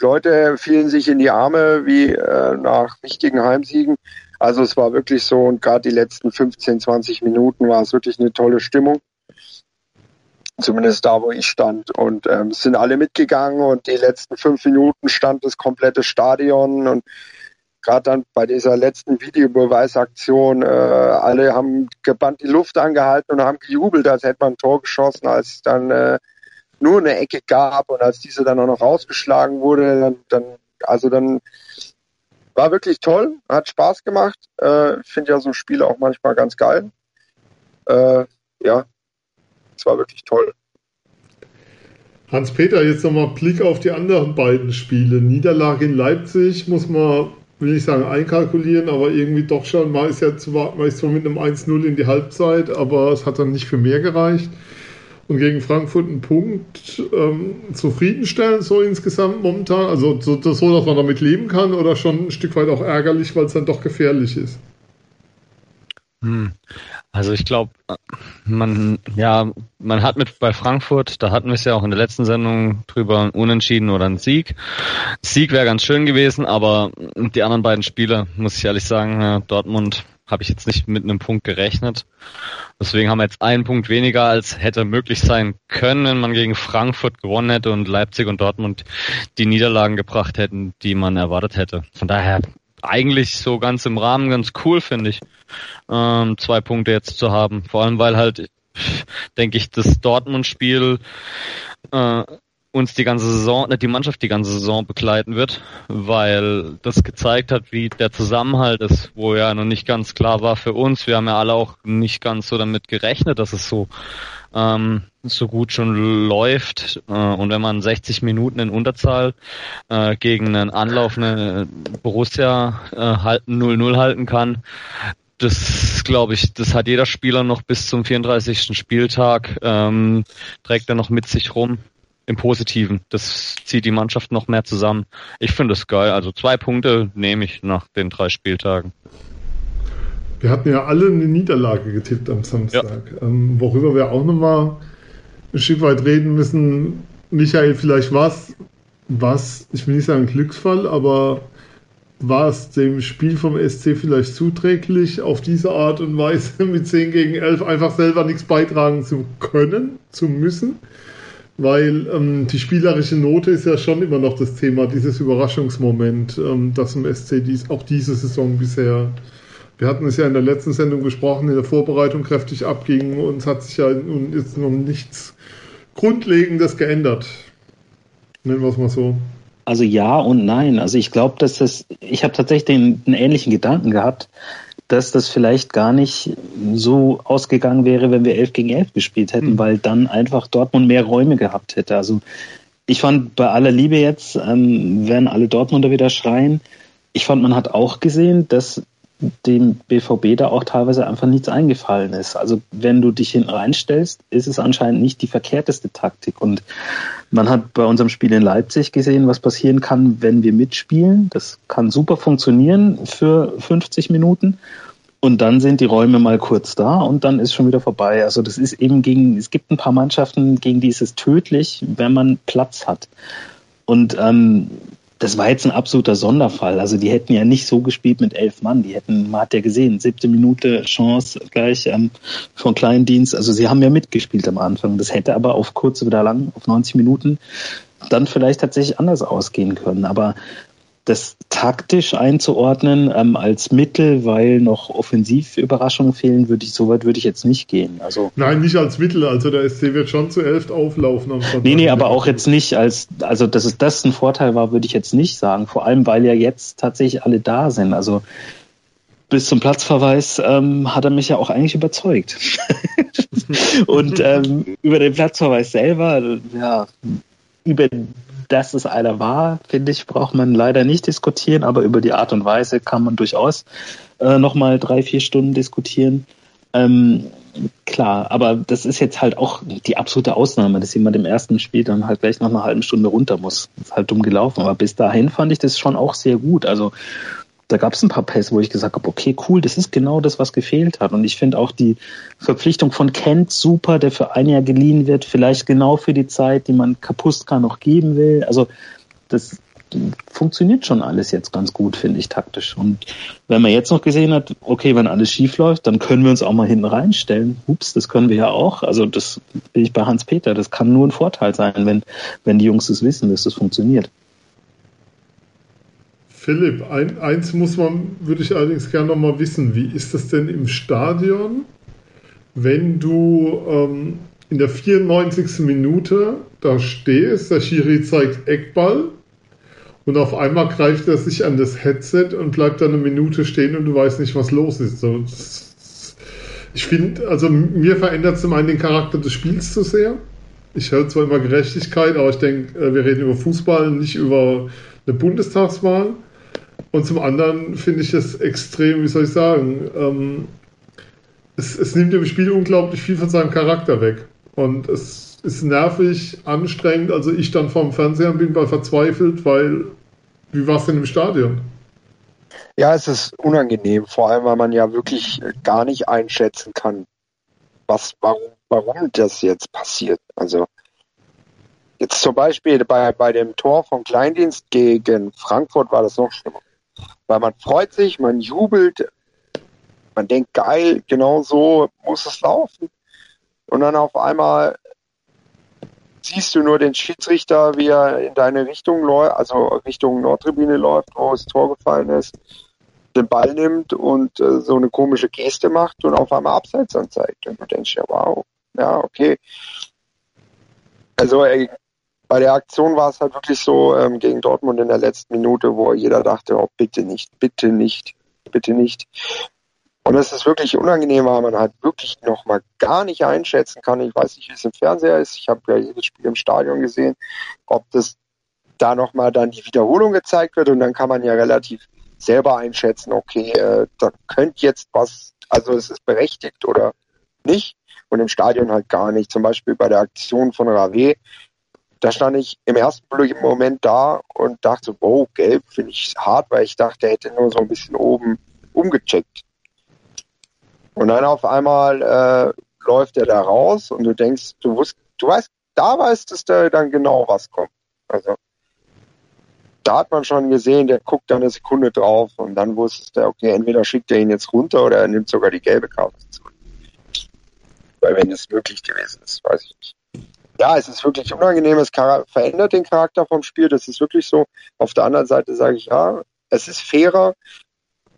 Leute fielen sich in die Arme wie äh, nach wichtigen Heimsiegen. Also es war wirklich so und gerade die letzten 15, 20 Minuten war es wirklich eine tolle Stimmung. Zumindest da, wo ich stand. Und ähm, es sind alle mitgegangen und die letzten fünf Minuten stand das komplette Stadion und gerade dann bei dieser letzten Videobeweisaktion, äh, alle haben gebannt die Luft angehalten und haben gejubelt, als hätte man ein Tor geschossen, als es dann äh, nur eine Ecke gab und als diese dann auch noch rausgeschlagen wurde, dann, dann also dann war wirklich toll, hat Spaß gemacht. Äh, finde ja so Spiele auch manchmal ganz geil. Äh, ja, es war wirklich toll.
Hans-Peter, jetzt nochmal Blick auf die anderen beiden Spiele. Niederlage in Leipzig muss man will ich sagen, einkalkulieren, aber irgendwie doch schon. Man ist ja zwar, man ist zwar mit einem 1-0 in die Halbzeit, aber es hat dann nicht für mehr gereicht. Und gegen Frankfurt einen Punkt ähm, zufriedenstellend, so insgesamt momentan. Also so, das so, dass man damit leben kann oder schon ein Stück weit auch ärgerlich, weil es dann doch gefährlich ist.
Hm. Also ich glaube, man, ja, man hat mit bei Frankfurt, da hatten wir es ja auch in der letzten Sendung drüber, einen Unentschieden oder einen Sieg. Sieg wäre ganz schön gewesen, aber die anderen beiden Spiele, muss ich ehrlich sagen, Dortmund habe ich jetzt nicht mit einem Punkt gerechnet. Deswegen haben wir jetzt einen Punkt weniger, als hätte möglich sein können, wenn man gegen Frankfurt gewonnen hätte und Leipzig und Dortmund die Niederlagen gebracht hätten, die man erwartet hätte. Von daher eigentlich so ganz im Rahmen ganz cool, finde ich, ähm, zwei Punkte jetzt zu haben. Vor allem, weil halt, denke ich, das Dortmund-Spiel äh, uns die ganze Saison, nicht die Mannschaft die ganze Saison begleiten wird, weil das gezeigt hat, wie der Zusammenhalt ist, wo ja noch nicht ganz klar war für uns. Wir haben ja alle auch nicht ganz so damit gerechnet, dass es so ähm, so gut schon läuft äh, und wenn man 60 Minuten in Unterzahl äh, gegen einen anlaufenden Borussia äh, halten 0-0 halten kann, das glaube ich, das hat jeder Spieler noch bis zum 34. Spieltag, ähm, trägt er noch mit sich rum. Im Positiven. Das zieht die Mannschaft noch mehr zusammen. Ich finde es geil. Also zwei Punkte nehme ich nach den drei Spieltagen.
Wir hatten ja alle eine Niederlage getippt am Samstag, ja. ähm, worüber wir auch nochmal ein Stück weit reden müssen. Michael, vielleicht war es, was, ich will nicht sagen Glücksfall, aber war es dem Spiel vom SC vielleicht zuträglich, auf diese Art und Weise [laughs] mit 10 gegen 11 einfach selber nichts beitragen zu können, zu müssen? Weil ähm, die spielerische Note ist ja schon immer noch das Thema, dieses Überraschungsmoment, ähm, das im SC dies, auch diese Saison bisher wir hatten es ja in der letzten Sendung besprochen, in der Vorbereitung kräftig abging und es hat sich ja nun jetzt noch nichts Grundlegendes geändert. Nennen wir es mal so.
Also ja und nein. Also ich glaube, dass das, ich habe tatsächlich den, den ähnlichen Gedanken gehabt, dass das vielleicht gar nicht so ausgegangen wäre, wenn wir 11 gegen 11 gespielt hätten, mhm. weil dann einfach Dortmund mehr Räume gehabt hätte. Also ich fand bei aller Liebe jetzt, ähm, werden alle Dortmunder wieder schreien. Ich fand, man hat auch gesehen, dass dem BVB da auch teilweise einfach nichts eingefallen ist. Also wenn du dich hinten reinstellst, ist es anscheinend nicht die verkehrteste Taktik. Und man hat bei unserem Spiel in Leipzig gesehen, was passieren kann, wenn wir mitspielen. Das kann super funktionieren für 50 Minuten. Und dann sind die Räume mal kurz da und dann ist schon wieder vorbei. Also das ist eben gegen, es gibt ein paar Mannschaften, gegen die ist es tödlich, wenn man Platz hat. Und ähm, das war jetzt ein absoluter Sonderfall. Also die hätten ja nicht so gespielt mit elf Mann. Die hätten, man hat ja gesehen, siebte Minute Chance gleich ähm, von Kleindienst. Also sie haben ja mitgespielt am Anfang. Das hätte aber auf kurz oder lang, auf 90 Minuten, dann vielleicht tatsächlich anders ausgehen können. Aber das taktisch einzuordnen ähm, als Mittel, weil noch Offensivüberraschungen fehlen, würde ich so weit würde ich jetzt nicht gehen. Also
nein, nicht als Mittel. Also der SC wird schon zu elf auflaufen
am Sonntag. Nee, nee, aber auch jetzt nicht als also dass es das ein Vorteil war, würde ich jetzt nicht sagen. Vor allem, weil ja jetzt tatsächlich alle da sind. Also bis zum Platzverweis ähm, hat er mich ja auch eigentlich überzeugt. [laughs] und ähm, über den Platzverweis selber, ja, über dass es einer war, finde ich, braucht man leider nicht diskutieren, aber über die Art und Weise kann man durchaus äh, nochmal drei, vier Stunden diskutieren. Ähm, klar, aber das ist jetzt halt auch die absolute Ausnahme, dass jemand im ersten Spiel dann halt gleich noch eine halbe Stunde runter muss. Ist halt dumm gelaufen. Aber bis dahin fand ich das schon auch sehr gut. Also da gab es ein paar Pässe, wo ich gesagt habe, okay, cool, das ist genau das, was gefehlt hat. Und ich finde auch die Verpflichtung von Kent super, der für ein Jahr geliehen wird, vielleicht genau für die Zeit, die man Kapustka noch geben will. Also das funktioniert schon alles jetzt ganz gut, finde ich, taktisch. Und wenn man jetzt noch gesehen hat, okay, wenn alles schief läuft, dann können wir uns auch mal hinten reinstellen. Ups, das können wir ja auch. Also das bin ich bei Hans-Peter. Das kann nur ein Vorteil sein, wenn, wenn die Jungs das wissen, dass das funktioniert.
Philipp, ein, eins muss man, würde ich allerdings gerne noch mal wissen. Wie ist das denn im Stadion, wenn du ähm, in der 94. Minute da stehst, der Schiri zeigt Eckball und auf einmal greift er sich an das Headset und bleibt dann eine Minute stehen und du weißt nicht, was los ist. So, ich finde, also mir verändert zum einen den Charakter des Spiels zu sehr. Ich höre zwar immer Gerechtigkeit, aber ich denke, äh, wir reden über Fußball, nicht über eine Bundestagswahl. Und zum anderen finde ich es extrem, wie soll ich sagen, ähm, es, es nimmt dem Spiel unglaublich viel von seinem Charakter weg. Und es ist nervig, anstrengend. Also ich dann vorm Fernseher bin bei verzweifelt, weil wie war es denn im Stadion?
Ja, es ist unangenehm, vor allem weil man ja wirklich gar nicht einschätzen kann, was, warum, warum das jetzt passiert. Also jetzt zum Beispiel bei, bei dem Tor vom Kleindienst gegen Frankfurt war das noch schlimmer. Weil man freut sich, man jubelt, man denkt, geil, genau so muss es laufen. Und dann auf einmal siehst du nur den Schiedsrichter, wie er in deine Richtung läuft, also Richtung Nordtribüne läuft, wo das Tor gefallen ist, den Ball nimmt und äh, so eine komische Geste macht und auf einmal Abseits anzeigt. Und du denkst ja, wow, ja, okay. Also ey, bei der Aktion war es halt wirklich so ähm, gegen Dortmund in der letzten Minute, wo jeder dachte, oh bitte nicht, bitte nicht, bitte nicht. Und es ist wirklich unangenehm, weil man halt wirklich nochmal gar nicht einschätzen kann. Ich weiß nicht, wie es im Fernseher ist. Ich habe ja jedes Spiel im Stadion gesehen, ob das da nochmal dann die Wiederholung gezeigt wird und dann kann man ja relativ selber einschätzen, okay, äh, da könnte jetzt was, also es ist berechtigt oder nicht. Und im Stadion halt gar nicht. Zum Beispiel bei der Aktion von Rave, da stand ich im ersten Moment da und dachte, wow, gelb finde ich hart, weil ich dachte, er hätte nur so ein bisschen oben umgecheckt. Und dann auf einmal äh, läuft er da raus und du denkst, du wusst, du weißt, da weißt es da dann genau, was kommt. Also da hat man schon gesehen, der guckt da eine Sekunde drauf und dann wusste der, okay, entweder schickt er ihn jetzt runter oder er nimmt sogar die gelbe Karte zurück. Weil wenn es möglich gewesen ist, weiß ich nicht ja, es ist wirklich unangenehm, es verändert den Charakter vom Spiel, das ist wirklich so. Auf der anderen Seite sage ich, ja, es ist fairer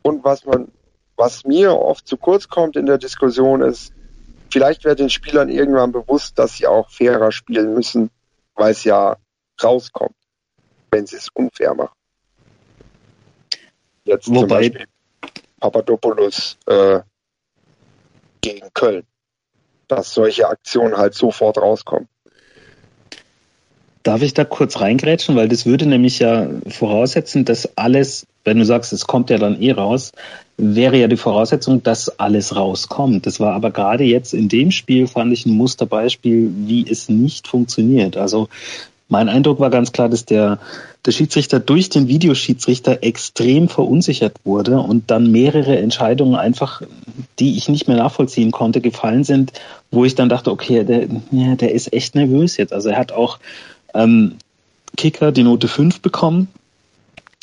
und was man, was mir oft zu kurz kommt in der Diskussion ist, vielleicht wird den Spielern irgendwann bewusst, dass sie auch fairer spielen müssen, weil es ja rauskommt, wenn sie es unfair machen. Jetzt Wobei, zum Beispiel Papadopoulos äh, gegen Köln, dass solche Aktionen halt sofort rauskommen.
Darf ich da kurz reingrätschen? Weil das würde nämlich ja voraussetzen, dass alles, wenn du sagst, es kommt ja dann eh raus, wäre ja die Voraussetzung, dass alles rauskommt. Das war aber gerade jetzt in dem Spiel, fand ich ein Musterbeispiel, wie es nicht funktioniert. Also mein Eindruck war ganz klar, dass der, der Schiedsrichter durch den Videoschiedsrichter extrem verunsichert wurde und dann mehrere Entscheidungen einfach, die ich nicht mehr nachvollziehen konnte, gefallen sind, wo ich dann dachte, okay, der, ja, der ist echt nervös jetzt. Also er hat auch ähm, Kicker die Note 5 bekommen.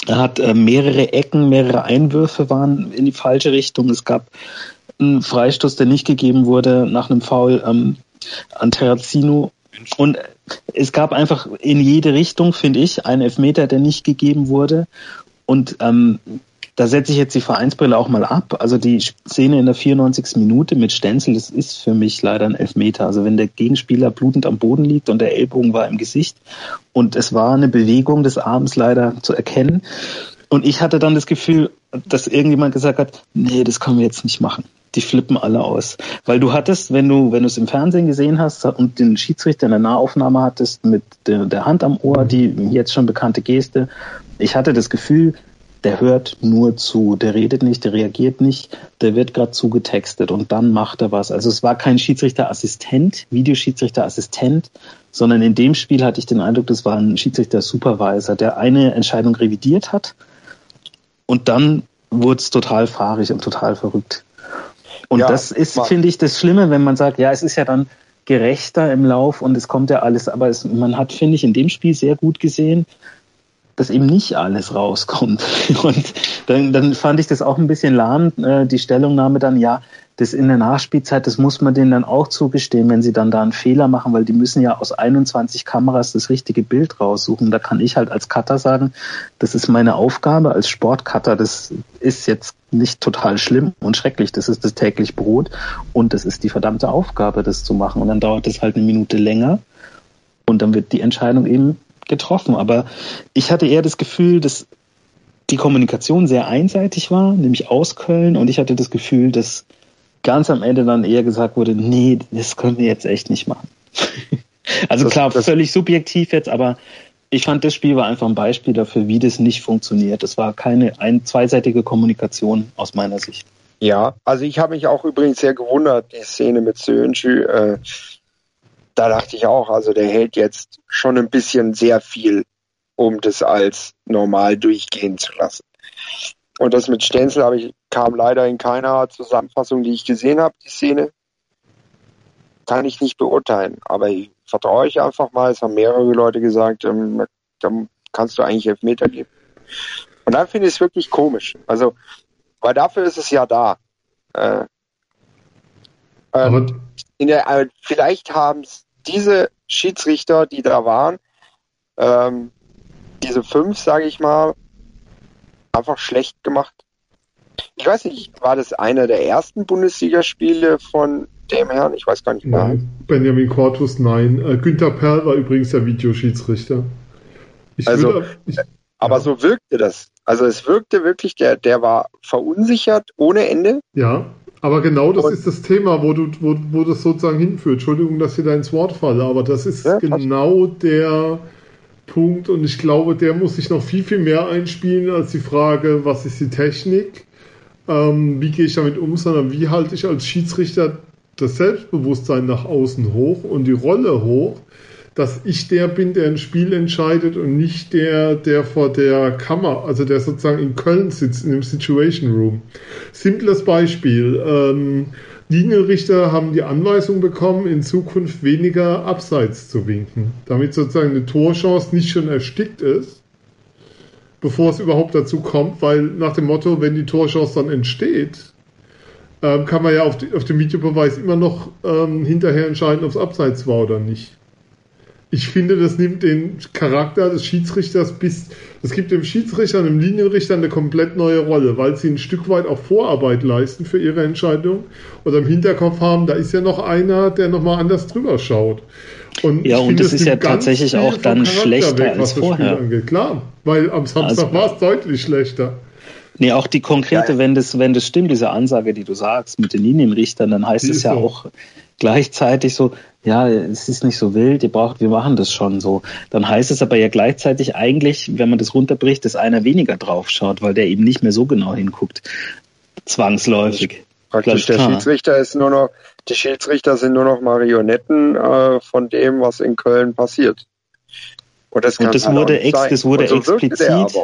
Er hat äh, mehrere Ecken, mehrere Einwürfe waren in die falsche Richtung. Es gab einen Freistoß, der nicht gegeben wurde nach einem Foul ähm, an Terrazino. Und es gab einfach in jede Richtung, finde ich, einen Elfmeter, der nicht gegeben wurde. Und ähm, da setze ich jetzt die Vereinsbrille auch mal ab. Also die Szene in der 94. Minute mit Stenzel, das ist für mich leider ein Elfmeter. Also wenn der Gegenspieler blutend am Boden liegt und der Ellbogen war im Gesicht und es war eine Bewegung des Arms leider zu erkennen. Und ich hatte dann das Gefühl, dass irgendjemand gesagt hat, nee, das können wir jetzt nicht machen. Die flippen alle aus. Weil du hattest, wenn du, wenn du es im Fernsehen gesehen hast und den Schiedsrichter in der Nahaufnahme hattest mit der, der Hand am Ohr, die jetzt schon bekannte Geste, ich hatte das Gefühl, der hört nur zu, der redet nicht, der reagiert nicht, der wird gerade zugetextet und dann macht er was. Also es war kein Schiedsrichterassistent, Videoschiedsrichterassistent, sondern in dem Spiel hatte ich den Eindruck, das war ein Schiedsrichter-Supervisor, der eine Entscheidung revidiert hat und dann wurde es total fahrig und total verrückt. Und ja, das ist, finde ich, das Schlimme, wenn man sagt, ja, es ist ja dann gerechter im Lauf und es kommt ja alles, aber es, man hat, finde ich, in dem Spiel sehr gut gesehen, dass eben nicht alles rauskommt. [laughs] Und dann, dann fand ich das auch ein bisschen lahm, äh, die Stellungnahme dann, ja, das in der Nachspielzeit, das muss man denen dann auch zugestehen, wenn sie dann da einen Fehler machen, weil die müssen ja aus 21 Kameras das richtige Bild raussuchen. Da kann ich halt als Cutter sagen, das ist meine Aufgabe als Sportcutter. Das ist jetzt nicht total schlimm und schrecklich. Das ist das täglich Brot und das ist die verdammte Aufgabe, das zu machen. Und dann dauert das halt eine Minute länger und dann wird die Entscheidung eben getroffen. Aber ich hatte eher das Gefühl, dass die Kommunikation sehr einseitig war, nämlich aus Köln. Und ich hatte das Gefühl, dass ganz am Ende dann eher gesagt wurde, nee, das können wir jetzt echt nicht machen. [laughs] also das, klar, das, völlig subjektiv jetzt, aber ich fand, das Spiel war einfach ein Beispiel dafür, wie das nicht funktioniert. Das war keine ein, zweiseitige Kommunikation aus meiner Sicht.
Ja, also ich habe mich auch übrigens sehr gewundert, die Szene mit Sönschü. Äh, da dachte ich auch, also der hält jetzt schon ein bisschen sehr viel, um das als normal durchgehen zu lassen. Und das mit Stenzel habe ich, kam leider in keiner Zusammenfassung, die ich gesehen habe, die Szene. Kann ich nicht beurteilen. Aber ich vertraue euch einfach mal. Es haben mehrere Leute gesagt, ähm, dann kannst du eigentlich Elfmeter geben. Und dann finde ich es wirklich komisch. Also, weil dafür ist es ja da. Äh, ähm, der, äh, vielleicht haben es diese Schiedsrichter, die da waren, ähm, diese fünf, sage ich mal, einfach schlecht gemacht. Ich weiß nicht, war das einer der ersten Bundesligaspiele von dem Herrn? Ich weiß gar nicht mehr.
Nein, Benjamin Cortus, nein. Äh, Günther Perl war übrigens der Videoschiedsrichter.
Ich also, würde, ich, aber ja. so wirkte das. Also es wirkte wirklich, der, der war verunsichert ohne Ende.
Ja. Aber genau das und ist das Thema, wo du, wo, wo das sozusagen hinführt. Entschuldigung, dass ich da ins Wort falle, aber das ist ja, genau der Punkt und ich glaube, der muss sich noch viel, viel mehr einspielen als die Frage, was ist die Technik, ähm, wie gehe ich damit um, sondern wie halte ich als Schiedsrichter das Selbstbewusstsein nach außen hoch und die Rolle hoch, dass ich der bin, der ein Spiel entscheidet und nicht der, der vor der Kammer, also der sozusagen in Köln sitzt, in dem Situation Room. Simples Beispiel. Ähm, Linienrichter haben die Anweisung bekommen, in Zukunft weniger abseits zu winken, damit sozusagen eine Torchance nicht schon erstickt ist, bevor es überhaupt dazu kommt, weil nach dem Motto, wenn die Torchance dann entsteht, ähm, kann man ja auf, die, auf dem Videobeweis immer noch ähm, hinterher entscheiden, ob es abseits war oder nicht ich finde, das nimmt den Charakter des Schiedsrichters bis. Es gibt dem Schiedsrichter und dem Linienrichter eine komplett neue Rolle, weil sie ein Stück weit auch Vorarbeit leisten für ihre Entscheidung oder im Hinterkopf haben, da ist ja noch einer, der nochmal anders drüber schaut.
Und ja, und finde, das ist ja tatsächlich auch dann schlechter weg, als vorher.
Klar, weil am Samstag also, war es deutlich schlechter.
Nee, auch die konkrete, ja. wenn das, wenn das stimmt, diese Ansage, die du sagst mit den Linienrichtern, dann heißt es ja so. auch gleichzeitig so, ja, es ist nicht so wild, ihr braucht, wir machen das schon so. Dann heißt es aber ja gleichzeitig eigentlich, wenn man das runterbricht, dass einer weniger drauf schaut, weil der eben nicht mehr so genau hinguckt. Zwangsläufig.
Praktisch der Schiedsrichter ist nur noch, die Schiedsrichter sind nur noch Marionetten äh, von dem, was in Köln passiert.
Und das, Und das halt wurde, ex, das wurde so explizit.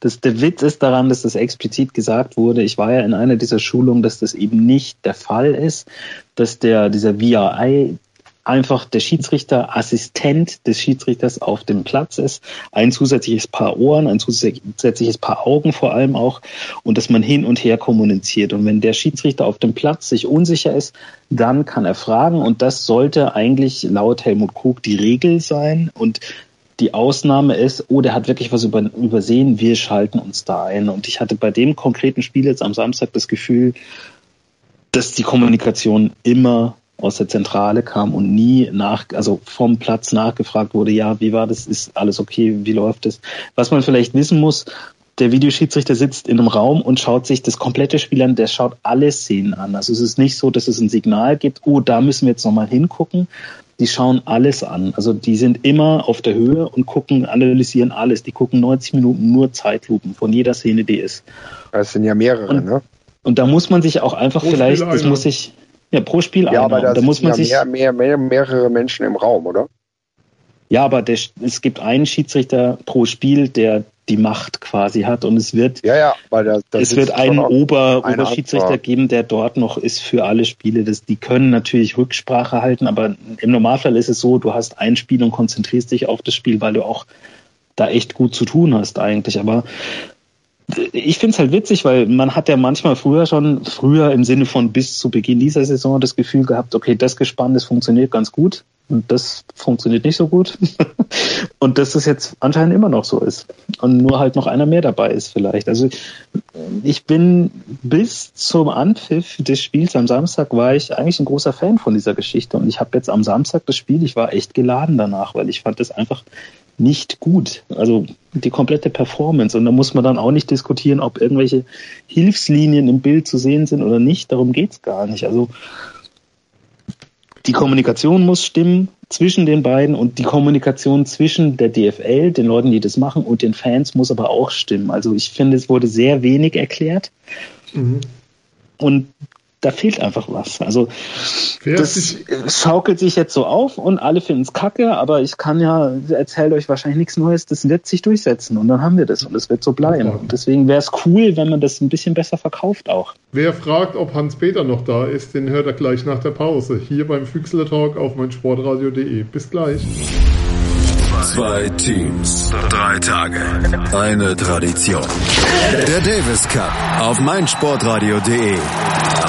Das, der Witz ist daran, dass das explizit gesagt wurde. Ich war ja in einer dieser Schulungen, dass das eben nicht der Fall ist, dass der, dieser VRI einfach der Schiedsrichter Assistent des Schiedsrichters auf dem Platz ist, ein zusätzliches Paar Ohren, ein zusätzliches Paar Augen vor allem auch und dass man hin und her kommuniziert. Und wenn der Schiedsrichter auf dem Platz sich unsicher ist, dann kann er fragen und das sollte eigentlich laut Helmut Krug die Regel sein und die Ausnahme ist, oh, der hat wirklich was über, übersehen, wir schalten uns da ein. Und ich hatte bei dem konkreten Spiel jetzt am Samstag das Gefühl, dass die Kommunikation immer aus der Zentrale kam und nie nach, also vom Platz nachgefragt wurde, ja, wie war das, ist alles okay, wie läuft es? Was man vielleicht wissen muss, der Videoschiedsrichter sitzt in einem Raum und schaut sich das komplette Spiel an, der schaut alle Szenen an. Also es ist nicht so, dass es ein Signal gibt, oh, da müssen wir jetzt nochmal hingucken. Die schauen alles an. Also die sind immer auf der Höhe und gucken, analysieren alles. Die gucken 90 Minuten nur Zeitlupen von jeder Szene, die ist.
Das sind ja mehrere,
und,
ne?
Und da muss man sich auch einfach
Pro
vielleicht, das
einer.
muss ich, ja, pro Spiel
Ja, aber da,
da muss man
ja
sich,
mehr, mehr, mehr, mehrere Menschen im Raum, oder?
ja, aber der, es gibt einen Schiedsrichter pro Spiel, der die Macht quasi hat und es wird
Ja, ja, weil da, da
es wird einen Ober,
eine
Oberschiedsrichter geben, der dort noch ist für alle Spiele. Das, die können natürlich Rücksprache halten, aber im Normalfall ist es so, du hast ein Spiel und konzentrierst dich auf das Spiel, weil du auch da echt gut zu tun hast eigentlich. Aber ich finde es halt witzig, weil man hat ja manchmal früher schon, früher im Sinne von bis zu Beginn dieser Saison das Gefühl gehabt, okay, das Gespann, das funktioniert ganz gut und das funktioniert nicht so gut. [laughs] und dass es jetzt anscheinend immer noch so ist. Und nur halt noch einer mehr dabei ist vielleicht. Also ich bin bis zum Anpfiff des Spiels am Samstag war ich eigentlich ein großer Fan von dieser Geschichte. Und ich habe jetzt am Samstag das Spiel, ich war echt geladen danach, weil ich fand es einfach nicht gut. Also die komplette Performance. Und da muss man dann auch nicht diskutieren, ob irgendwelche Hilfslinien im Bild zu sehen sind oder nicht. Darum geht's gar nicht. Also die Kommunikation muss stimmen zwischen den beiden und die Kommunikation zwischen der DFL, den Leuten, die das machen, und den Fans muss aber auch stimmen. Also ich finde, es wurde sehr wenig erklärt
Mhm.
und da fehlt einfach was. Also
Wer
das
sich,
schaukelt sich jetzt so auf und alle finden es kacke, aber ich kann ja, erzähle euch wahrscheinlich nichts Neues, das wird sich durchsetzen und dann haben wir das und es wird so bleiben. Und deswegen wäre es cool, wenn man das ein bisschen besser verkauft auch.
wer fragt, ob Hans-Peter noch da ist, den hört er gleich nach der Pause. Hier beim Füchsler Talk auf meinsportradio.de. Bis gleich.
Zwei Teams, drei Tage, eine Tradition. Der Davis Cup auf meinsportradio.de.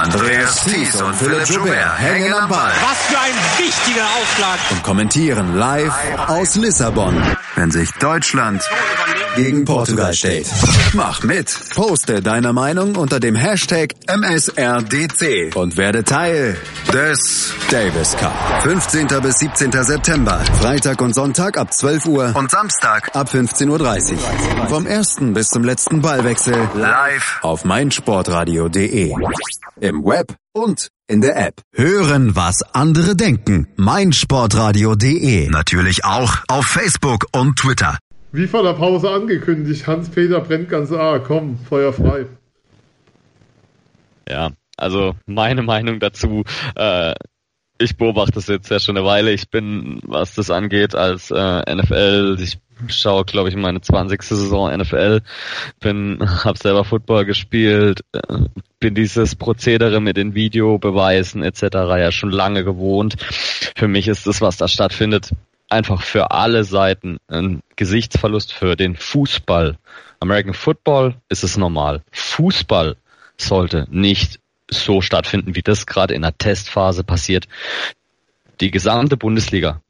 Andreas Thies und Philipp Joubert hängen am Ball
Was für ein wichtiger Aufschlag.
und kommentieren live aus Lissabon, wenn sich Deutschland gegen Portugal steht. Mach mit. Poste deine Meinung unter dem Hashtag MSRDC und werde Teil des Davis Cup. 15. bis 17. September. Freitag und Sonntag ab 12 Uhr und Samstag ab 15.30 Uhr. Vom ersten bis zum letzten Ballwechsel live auf meinsportradio.de. Im Web und in der App. Hören, was andere denken. meinsportradio.de. Natürlich auch auf Facebook und Twitter.
Wie vor der Pause angekündigt, Hans-Peter brennt ganz arg. Komm, Feuer frei.
Ja, also meine Meinung dazu, äh, ich beobachte das jetzt ja schon eine Weile. Ich bin, was das angeht, als äh, NFL, ich schaue, glaube ich, meine 20. Saison NFL, bin, habe selber Football gespielt, äh, bin dieses Prozedere mit den Videobeweisen etc. ja schon lange gewohnt. Für mich ist das, was da stattfindet, einfach für alle Seiten ein Gesichtsverlust für den Fußball. American Football ist es normal. Fußball sollte nicht so stattfinden, wie das gerade in der Testphase passiert. Die gesamte Bundesliga,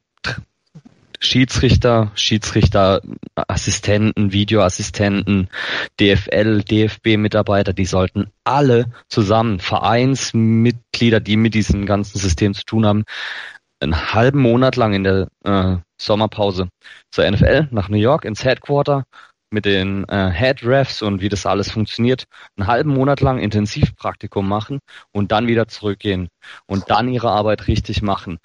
Schiedsrichter, Schiedsrichter, Assistenten, Videoassistenten, DFL, DFB-Mitarbeiter, die sollten alle zusammen, Vereinsmitglieder, die mit diesem ganzen System zu tun haben, einen halben Monat lang in der äh, Sommerpause zur NFL nach New York ins Headquarter mit den äh, Head Refs und wie das alles funktioniert, einen halben Monat lang Intensivpraktikum machen und dann wieder zurückgehen und dann ihre Arbeit richtig machen.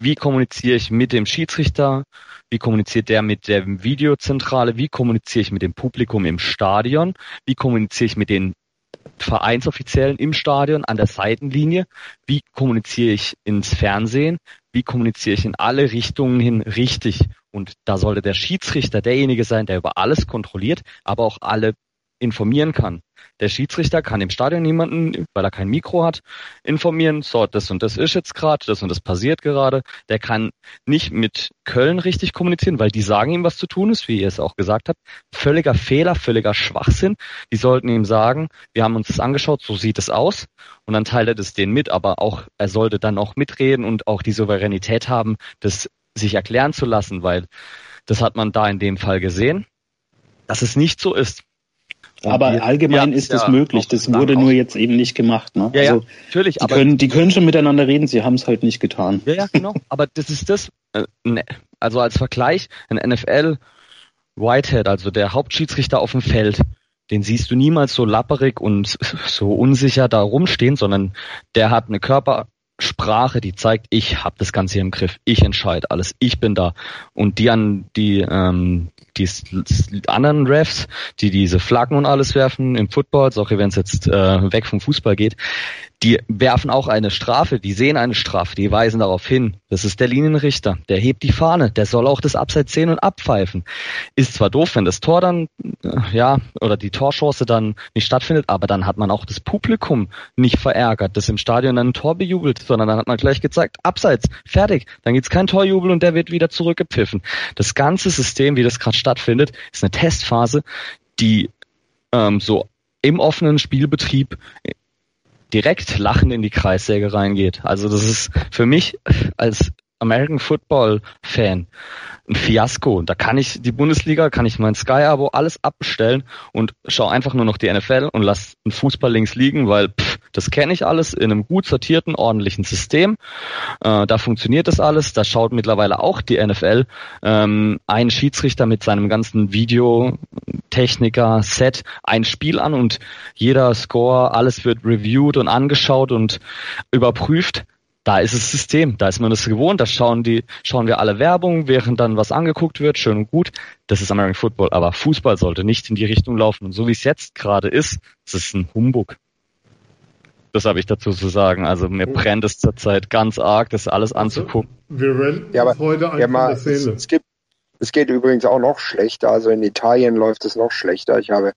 Wie kommuniziere ich mit dem Schiedsrichter? Wie kommuniziert der mit der Videozentrale? Wie kommuniziere ich mit dem Publikum im Stadion? Wie kommuniziere ich mit den Vereinsoffiziellen im Stadion an der Seitenlinie? Wie kommuniziere ich ins Fernsehen? Wie kommuniziere ich in alle Richtungen hin richtig? Und da sollte der Schiedsrichter derjenige sein, der über alles kontrolliert, aber auch alle informieren kann. Der Schiedsrichter kann im Stadion niemanden, weil er kein Mikro hat, informieren, so, das und das ist jetzt gerade, das und das passiert gerade. Der kann nicht mit Köln richtig kommunizieren, weil die sagen ihm, was zu tun ist, wie ihr es auch gesagt habt. Völliger Fehler, völliger Schwachsinn. Die sollten ihm sagen, wir haben uns das angeschaut, so sieht es aus. Und dann teilt er das denen mit, aber auch, er sollte dann auch mitreden und auch die Souveränität haben, das sich erklären zu lassen, weil das hat man da in dem Fall gesehen, dass es nicht so ist.
Aber allgemein ja, ist es ja, möglich. Das wurde nur jetzt eben nicht gemacht. Ne?
Ja, also, ja, natürlich.
Die, aber können, die können schon miteinander reden, sie haben es halt nicht getan.
Ja, ja, genau. aber das ist das. Äh, ne, also als Vergleich, ein NFL Whitehead, also der Hauptschiedsrichter auf dem Feld, den siehst du niemals so lapperig und so unsicher da rumstehen, sondern der hat eine Körpersprache, die zeigt, ich habe das Ganze hier im Griff, ich entscheide alles, ich bin da. Und die an die ähm, die anderen Refs, die diese Flaggen und alles werfen im Football, auch wenn es jetzt äh, weg vom Fußball geht, die werfen auch eine Strafe, die sehen eine Strafe, die weisen darauf hin. Das ist der Linienrichter, der hebt die Fahne, der soll auch das Abseits sehen und abpfeifen. Ist zwar doof, wenn das Tor dann, äh, ja, oder die Torchance dann nicht stattfindet, aber dann hat man auch das Publikum nicht verärgert, das im Stadion dann ein Tor bejubelt, sondern dann hat man gleich gezeigt, Abseits, fertig, dann gibt's kein Torjubel und der wird wieder zurückgepfiffen. Das ganze System, wie das gerade stattfindet, ist eine Testphase, die ähm, so im offenen Spielbetrieb direkt lachend in die Kreissäge reingeht. Also das ist für mich als American Football Fan ein Fiasko. Da kann ich die Bundesliga, kann ich mein Sky-Abo alles abbestellen und schaue einfach nur noch die NFL und lass den Fußball links liegen, weil pff, das kenne ich alles in einem gut sortierten, ordentlichen System. Äh, da funktioniert das alles. Da schaut mittlerweile auch die NFL ähm, ein Schiedsrichter mit seinem ganzen Videotechniker, Set ein Spiel an und jeder Score, alles wird reviewed und angeschaut und überprüft da ist es System, da ist man das gewohnt, da schauen die, schauen wir alle Werbung, während dann was angeguckt wird, schön und gut. Das ist American Football, aber Fußball sollte nicht in die Richtung laufen. Und so wie es jetzt gerade ist, das ist ein Humbug. Das habe ich dazu zu sagen. Also mir brennt es zurzeit ganz arg, das alles anzugucken.
Wir rennen ja, aber, heute einfach ja, mal,
es, es, gibt, es geht übrigens auch noch schlechter. Also in Italien läuft es noch schlechter. Ich habe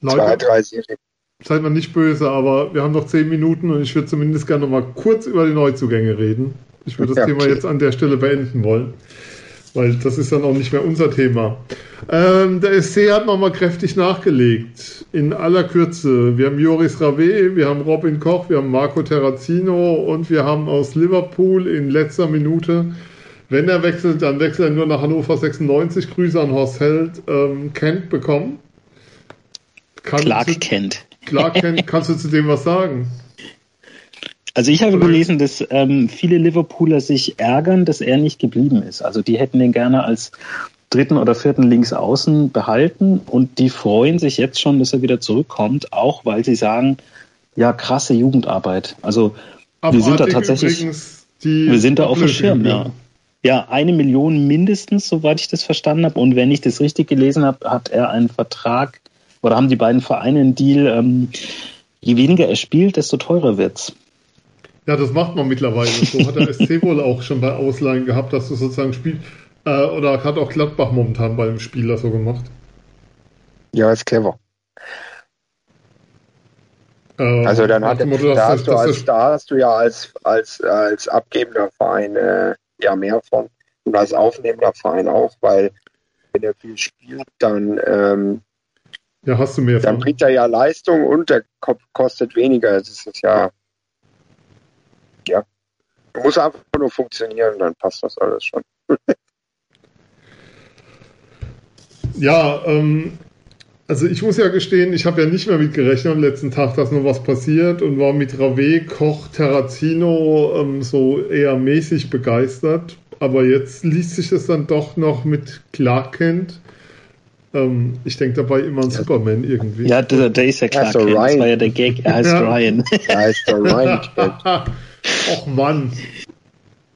Leute, zwei, drei Serien
seid mir nicht böse, aber wir haben noch zehn Minuten und ich würde zumindest gerne noch mal kurz über die Neuzugänge reden. Ich würde das ja, Thema jetzt an der Stelle beenden wollen, weil das ist dann auch nicht mehr unser Thema. Ähm, der SC hat nochmal kräftig nachgelegt, in aller Kürze. Wir haben Joris Rave, wir haben Robin Koch, wir haben Marco Terrazino und wir haben aus Liverpool in letzter Minute, wenn er wechselt, dann wechselt er nur nach Hannover 96. Grüße an Horst Held, ähm, Kent bekommen.
Kann Clark Kent.
Klar, kannst du zu dem was sagen?
Also ich habe gelesen, dass ähm, viele Liverpooler sich ärgern, dass er nicht geblieben ist. Also die hätten den gerne als dritten oder vierten Linksaußen behalten und die freuen sich jetzt schon, dass er wieder zurückkommt, auch weil sie sagen, ja, krasse Jugendarbeit. Also Aber wir sind da tatsächlich, wir sind da auf dem Schirm, ja. Ja, eine Million mindestens, soweit ich das verstanden habe. Und wenn ich das richtig gelesen habe, hat er einen Vertrag oder haben die beiden Vereine einen Deal, ähm, je weniger er spielt, desto teurer wird's.
Ja, das macht man mittlerweile. So hat der SC wohl auch schon bei Ausleihen gehabt, dass du sozusagen spielst. Äh, oder hat auch Gladbach momentan bei dem Spieler so gemacht.
Ja, ist clever. Ähm, also dann hat, Motto, da, hast du als, da hast du ja als, als, als abgebender Verein äh, ja mehr von und als aufnehmender Verein auch, weil wenn er viel spielt, dann ähm,
ja, hast du mehr
Dann von. bringt er ja Leistung und der kostet weniger. Das ist ja. Ja. Muss einfach nur funktionieren, dann passt das alles schon. [laughs]
ja, ähm, also ich muss ja gestehen, ich habe ja nicht mehr mit gerechnet am letzten Tag, dass noch was passiert und war mit Rave, Koch, Terrazino ähm, so eher mäßig begeistert. Aber jetzt liest sich das dann doch noch mit Clark Kent ähm, ich denke dabei immer an Superman irgendwie.
Ja, der, der ist ja klar. Das war ja der Gag. Er heißt ja. Ryan.
Er heißt der Ryan. [laughs]
Och Mann.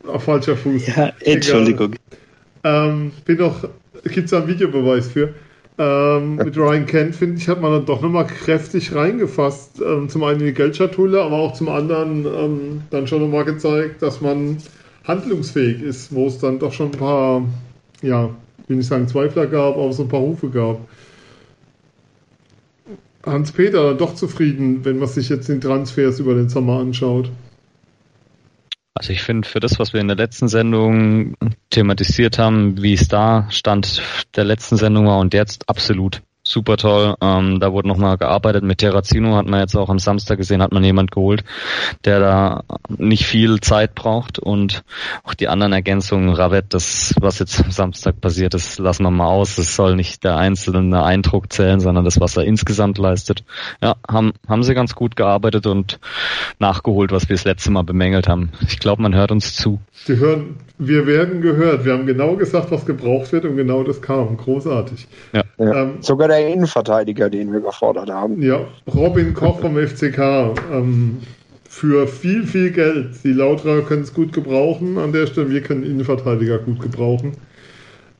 Auf falscher Fuß.
Ja, Entschuldigung.
Ähm, bin doch, gibt es da einen Videobeweis für? Ähm, mit Ryan Kent, finde ich, hat man dann doch nochmal kräftig reingefasst. Ähm, zum einen in die Geldschatulle, aber auch zum anderen ähm, dann schon nochmal gezeigt, dass man handlungsfähig ist, wo es dann doch schon ein paar ja, will nicht sagen Zweifler gab, aber so ein paar Rufe gab. Hans-Peter doch zufrieden, wenn man sich jetzt den Transfers über den Sommer anschaut?
Also ich finde, für das, was wir in der letzten Sendung thematisiert haben, wie es da Stand der letzten Sendung war und jetzt absolut super toll. Ähm, da wurde nochmal gearbeitet. Mit Terrazino hat man jetzt auch am Samstag gesehen, hat man jemand geholt, der da nicht viel Zeit braucht und auch die anderen Ergänzungen, Ravet, das, was jetzt am Samstag passiert ist, lassen wir mal aus. Es soll nicht der einzelne Eindruck zählen, sondern das, was er insgesamt leistet. Ja, haben, haben sie ganz gut gearbeitet und nachgeholt, was wir das letzte Mal bemängelt haben. Ich glaube, man hört uns zu.
Sie hören, wir werden gehört. Wir haben genau gesagt, was gebraucht wird und genau das kam. Großartig.
Ja. ja. Ähm, Sogar der Innenverteidiger, den wir gefordert haben.
Ja, Robin Koch vom FCK. Ähm, für viel, viel Geld. Die Lauterer können es gut gebrauchen an der Stelle. Wir können Innenverteidiger gut gebrauchen.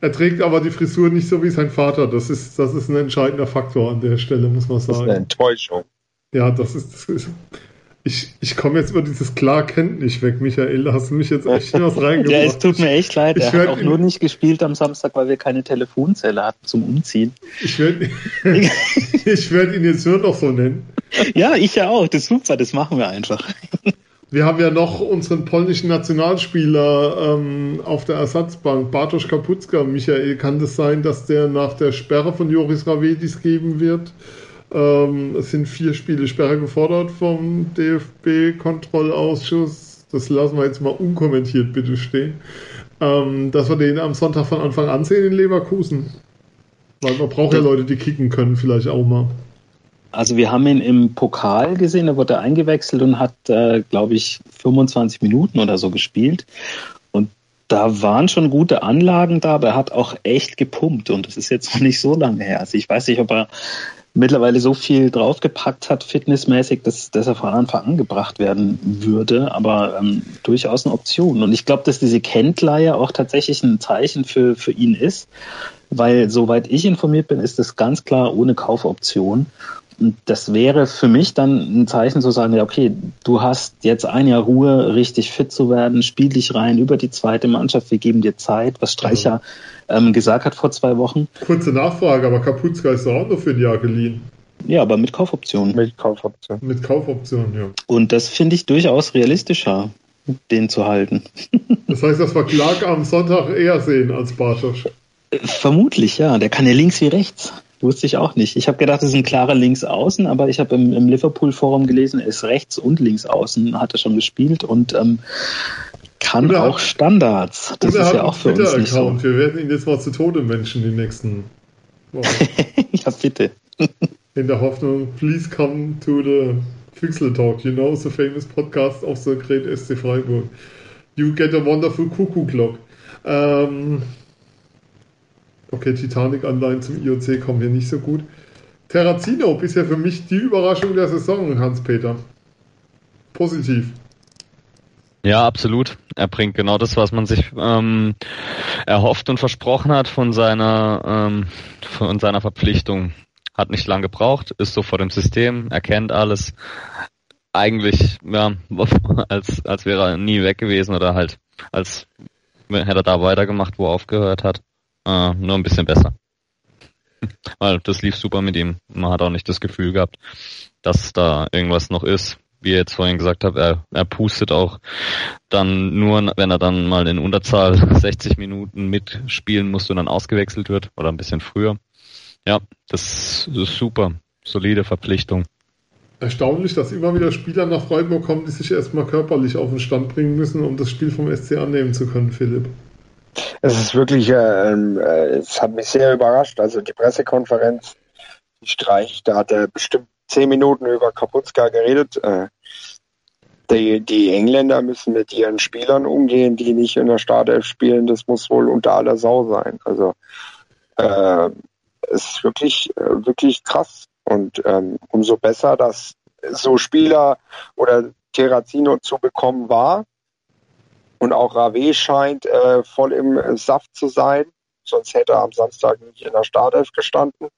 Er trägt aber die Frisur nicht so wie sein Vater. Das ist, das ist ein entscheidender Faktor an der Stelle, muss man sagen. Das ist
eine Enttäuschung.
Ja, das ist, das ist ich, ich komme jetzt über dieses klar kennt nicht weg, Michael. Da hast du mich jetzt echt was [laughs] reingebracht.
ja, es tut mir echt leid. Ich er hat auch nur nicht gespielt am Samstag, weil wir keine Telefonzelle hatten zum Umziehen.
Ich werde [laughs] ich werd ihn jetzt nur noch so nennen.
Ja, ich ja auch. Das ist super, das machen wir einfach.
Wir haben ja noch unseren polnischen Nationalspieler ähm, auf der Ersatzbank, Bartosz Kaputzka. Michael, kann das sein, dass der nach der Sperre von Joris Ravedis geben wird? Ähm, es sind vier Spiele Sperre gefordert vom DFB-Kontrollausschuss. Das lassen wir jetzt mal unkommentiert bitte stehen. Ähm, dass wir den am Sonntag von Anfang an sehen in Leverkusen. Weil man braucht ja Leute, die kicken können, vielleicht auch mal.
Also wir haben ihn im Pokal gesehen, da wurde er eingewechselt und hat, äh, glaube ich, 25 Minuten oder so gespielt. Und da waren schon gute Anlagen da, aber er hat auch echt gepumpt und das ist jetzt noch nicht so lange her. Also ich weiß nicht, ob er mittlerweile so viel draufgepackt hat, fitnessmäßig, dass, dass er von Anfang an gebracht werden würde, aber ähm, durchaus eine Option. Und ich glaube, dass diese Kentleihe auch tatsächlich ein Zeichen für, für ihn ist, weil soweit ich informiert bin, ist es ganz klar ohne Kaufoption. Und das wäre für mich dann ein Zeichen zu sagen, ja, okay, du hast jetzt ein Jahr Ruhe, richtig fit zu werden, spiel dich rein über die zweite Mannschaft, wir geben dir Zeit, was Streicher ähm, gesagt hat vor zwei Wochen.
Kurze Nachfrage, aber Kapuzka ist doch auch nur für ein Jahr geliehen.
Ja, aber mit Kaufoption.
Mit Kaufoption.
Mit Kaufoption, ja.
Und das finde ich durchaus realistischer, den zu halten. [laughs]
das heißt, dass wir Clark am Sonntag eher sehen als Bartosch.
Vermutlich, ja. Der kann ja links wie rechts. Wusste ich auch nicht. Ich habe gedacht, das ist ein klarer Linksaußen, aber ich habe im, im Liverpool-Forum gelesen, er ist rechts und Linksaußen, hat er schon gespielt und ähm, kann oder auch Standards. Das ist ja auch für uns nicht so.
Wir werden ihn jetzt mal zu Tode Menschen die nächsten
Wochen. [laughs] ja, bitte. [laughs]
In der Hoffnung, please come to the Pixel Talk, you know, the famous podcast of the great SC Freiburg. You get a wonderful cuckoo clock. Ähm, Okay, Titanic-Anleihen zum IOC kommen hier nicht so gut. Terrazino bisher für mich die Überraschung der Saison, Hans-Peter. Positiv.
Ja, absolut. Er bringt genau das, was man sich ähm, erhofft und versprochen hat von seiner, ähm, von seiner Verpflichtung. Hat nicht lange gebraucht, ist so vor dem System, erkennt alles. Eigentlich, ja, [laughs] als, als wäre er nie weg gewesen oder halt, als hätte er da weitergemacht, wo er aufgehört hat. Äh, nur ein bisschen besser. [laughs] Weil das lief super mit ihm. Man hat auch nicht das Gefühl gehabt, dass da irgendwas noch ist. Wie ihr jetzt vorhin gesagt habt, er, er pustet auch dann nur, wenn er dann mal in Unterzahl [laughs] 60 Minuten mitspielen muss und dann ausgewechselt wird oder ein bisschen früher. Ja, das ist super. Solide Verpflichtung.
Erstaunlich, dass immer wieder Spieler nach Freiburg kommen, die sich erstmal körperlich auf den Stand bringen müssen, um das Spiel vom SC annehmen zu können, Philipp.
Es ist wirklich, äh, äh, es hat mich sehr überrascht. Also die Pressekonferenz, die Streich, da hat er bestimmt zehn Minuten über Kapuzka geredet. Äh, die, die Engländer müssen mit ihren Spielern umgehen, die nicht in der Startelf spielen. Das muss wohl unter aller Sau sein. Also äh, es ist wirklich, äh, wirklich krass. Und ähm, umso besser, dass so Spieler oder Terrazino zu bekommen war, und auch Rave scheint äh, voll im Saft zu sein. Sonst hätte er am Samstag nicht in der Startelf gestanden.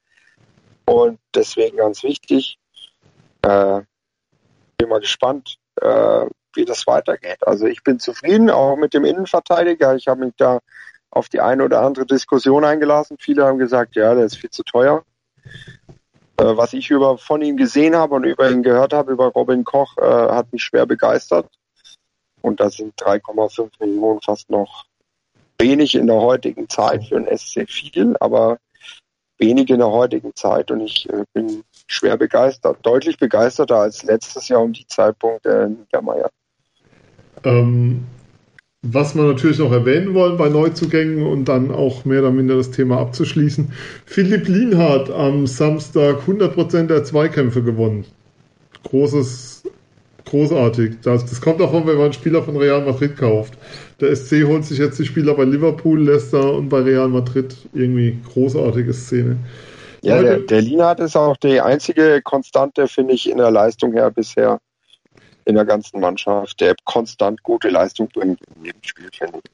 Und deswegen ganz wichtig. Äh, bin mal gespannt, äh, wie das weitergeht. Also ich bin zufrieden, auch mit dem Innenverteidiger. Ich habe mich da auf die eine oder andere Diskussion eingelassen. Viele haben gesagt, ja, der ist viel zu teuer. Äh, was ich über von ihm gesehen habe und über ihn gehört habe, über Robin Koch, äh, hat mich schwer begeistert. Und da sind 3,5 Millionen fast noch wenig in der heutigen Zeit für ein SC viel, aber wenig in der heutigen Zeit und ich äh, bin schwer begeistert. Deutlich begeisterter als letztes Jahr um die Zeitpunkt äh, Niedermeyer.
Ähm, was wir natürlich noch erwähnen wollen bei Neuzugängen und dann auch mehr oder minder das Thema abzuschließen. Philipp Lienhardt am Samstag 100% der Zweikämpfe gewonnen. Großes, großartig. Das, das kommt davon, wenn man einen Spieler von Real Madrid kauft. Der SC holt sich jetzt die Spieler bei Liverpool, Leicester und bei Real Madrid. Irgendwie großartige Szene.
Ja, der, der Lienhardt ist auch die einzige Konstante, finde ich, in der Leistung her bisher in der ganzen Mannschaft, der konstant gute Leistung bringt in jedem Spiel, finde ich.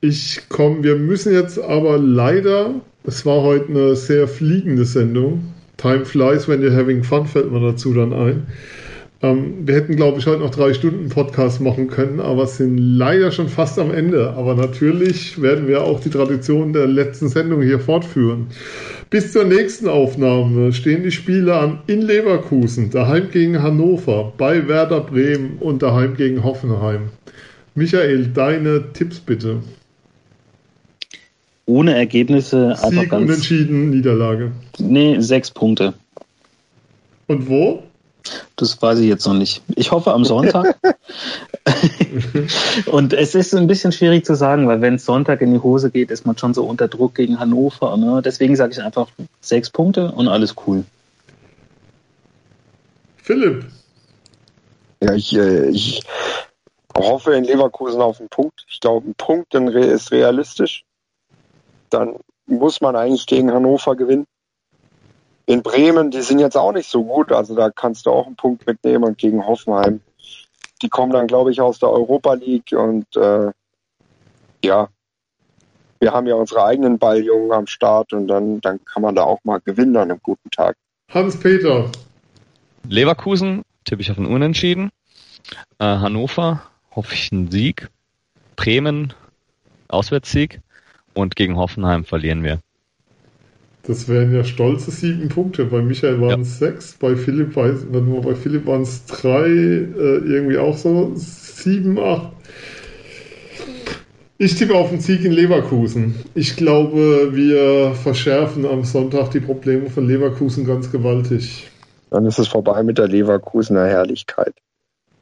Ich komme, wir müssen jetzt aber leider, es war heute eine sehr fliegende Sendung. Time flies when you're having fun, fällt mir dazu dann ein. Ähm, wir hätten, glaube ich, heute noch drei Stunden Podcast machen können, aber sind leider schon fast am Ende. Aber natürlich werden wir auch die Tradition der letzten Sendung hier fortführen. Bis zur nächsten Aufnahme stehen die Spiele an in Leverkusen, daheim gegen Hannover, bei Werder Bremen und daheim gegen Hoffenheim. Michael, deine Tipps bitte.
Ohne Ergebnisse,
Sieg einfach ganz. Unentschieden, Niederlage.
Nee, sechs Punkte.
Und wo?
Das weiß ich jetzt noch nicht. Ich hoffe am Sonntag. [laughs] und es ist ein bisschen schwierig zu sagen, weil wenn es Sonntag in die Hose geht, ist man schon so unter Druck gegen Hannover. Ne? Deswegen sage ich einfach sechs Punkte und alles cool.
Philipp.
Ja, ich, äh, ich hoffe in Leverkusen auf einen Punkt. Ich glaube, ein Punkt ist realistisch. Dann muss man eigentlich gegen Hannover gewinnen in Bremen, die sind jetzt auch nicht so gut. Also da kannst du auch einen Punkt mitnehmen und gegen Hoffenheim. Die kommen dann, glaube ich, aus der Europa League und äh, ja, wir haben ja unsere eigenen Balljungen am Start und dann, dann kann man da auch mal gewinnen an einem guten Tag.
Hans-Peter.
Leverkusen tippe ich auf einen Unentschieden. Äh, Hannover hoffe ich einen Sieg. Bremen Auswärtssieg. Und gegen Hoffenheim verlieren wir.
Das wären ja stolze sieben Punkte. Bei Michael waren es ja. sechs, bei Philipp, bei Philipp waren es drei, äh, irgendwie auch so sieben, acht. Ich tippe auf den Sieg in Leverkusen. Ich glaube, wir verschärfen am Sonntag die Probleme von Leverkusen ganz gewaltig.
Dann ist es vorbei mit der Leverkusener Herrlichkeit.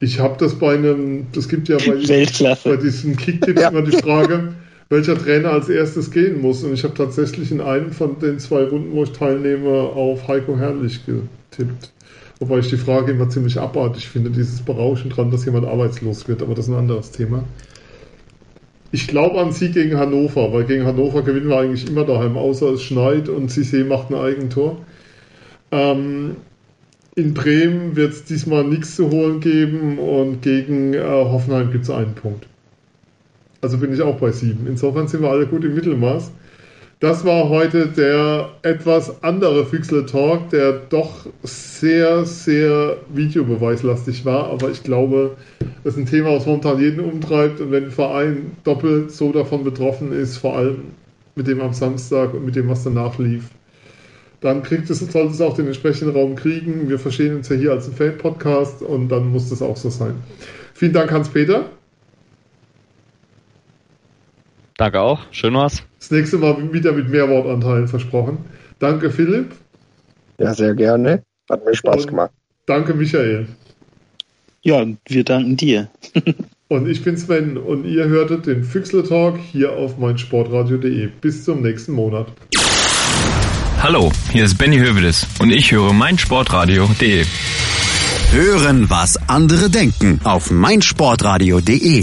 Ich habe das bei einem, das gibt ja bei, [laughs]
bei
diesen Kicktipps ja. immer die Frage, [laughs] welcher Trainer als erstes gehen muss. Und ich habe tatsächlich in einem von den zwei Runden, wo ich teilnehme, auf Heiko Herrlich getippt. Wobei ich die Frage immer ziemlich abartig finde, dieses Berauschen dran, dass jemand arbeitslos wird, aber das ist ein anderes Thema. Ich glaube an Sieg gegen Hannover, weil gegen Hannover gewinnen wir eigentlich immer daheim, außer es schneit und Cissé macht ein Eigentor. Ähm, in Bremen wird es diesmal nichts zu holen geben und gegen äh, Hoffenheim gibt es einen Punkt. Also bin ich auch bei sieben. Insofern sind wir alle gut im Mittelmaß. Das war heute der etwas andere Füchsle Talk, der doch sehr, sehr videobeweislastig war. Aber ich glaube, das ist ein Thema, was momentan jeden umtreibt. Und wenn ein Verein doppelt so davon betroffen ist, vor allem mit dem am Samstag und mit dem, was danach lief, dann kriegt es, sollte es auch den entsprechenden Raum kriegen. Wir verstehen uns ja hier als ein Fan-Podcast und dann muss das auch so sein. Vielen Dank, Hans-Peter.
Danke auch. Schön war's.
Das nächste Mal wieder mit mehr Wortanteilen versprochen. Danke, Philipp.
Ja, sehr gerne. Hat mir Spaß
und
gemacht.
Danke, Michael.
Ja, wir danken dir. [laughs]
und ich bin Sven und ihr hörtet den Füchsle Talk hier auf meinsportradio.de. Bis zum nächsten Monat.
Hallo, hier ist Benny Hövedes und ich höre meinsportradio.de.
Hören, was andere denken auf meinsportradio.de.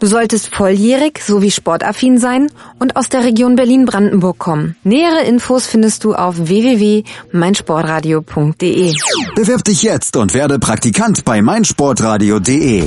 Du solltest volljährig sowie sportaffin sein und aus der Region Berlin-Brandenburg kommen. Nähere Infos findest du auf www.meinsportradio.de.
Bewirb dich jetzt und werde Praktikant bei meinsportradio.de.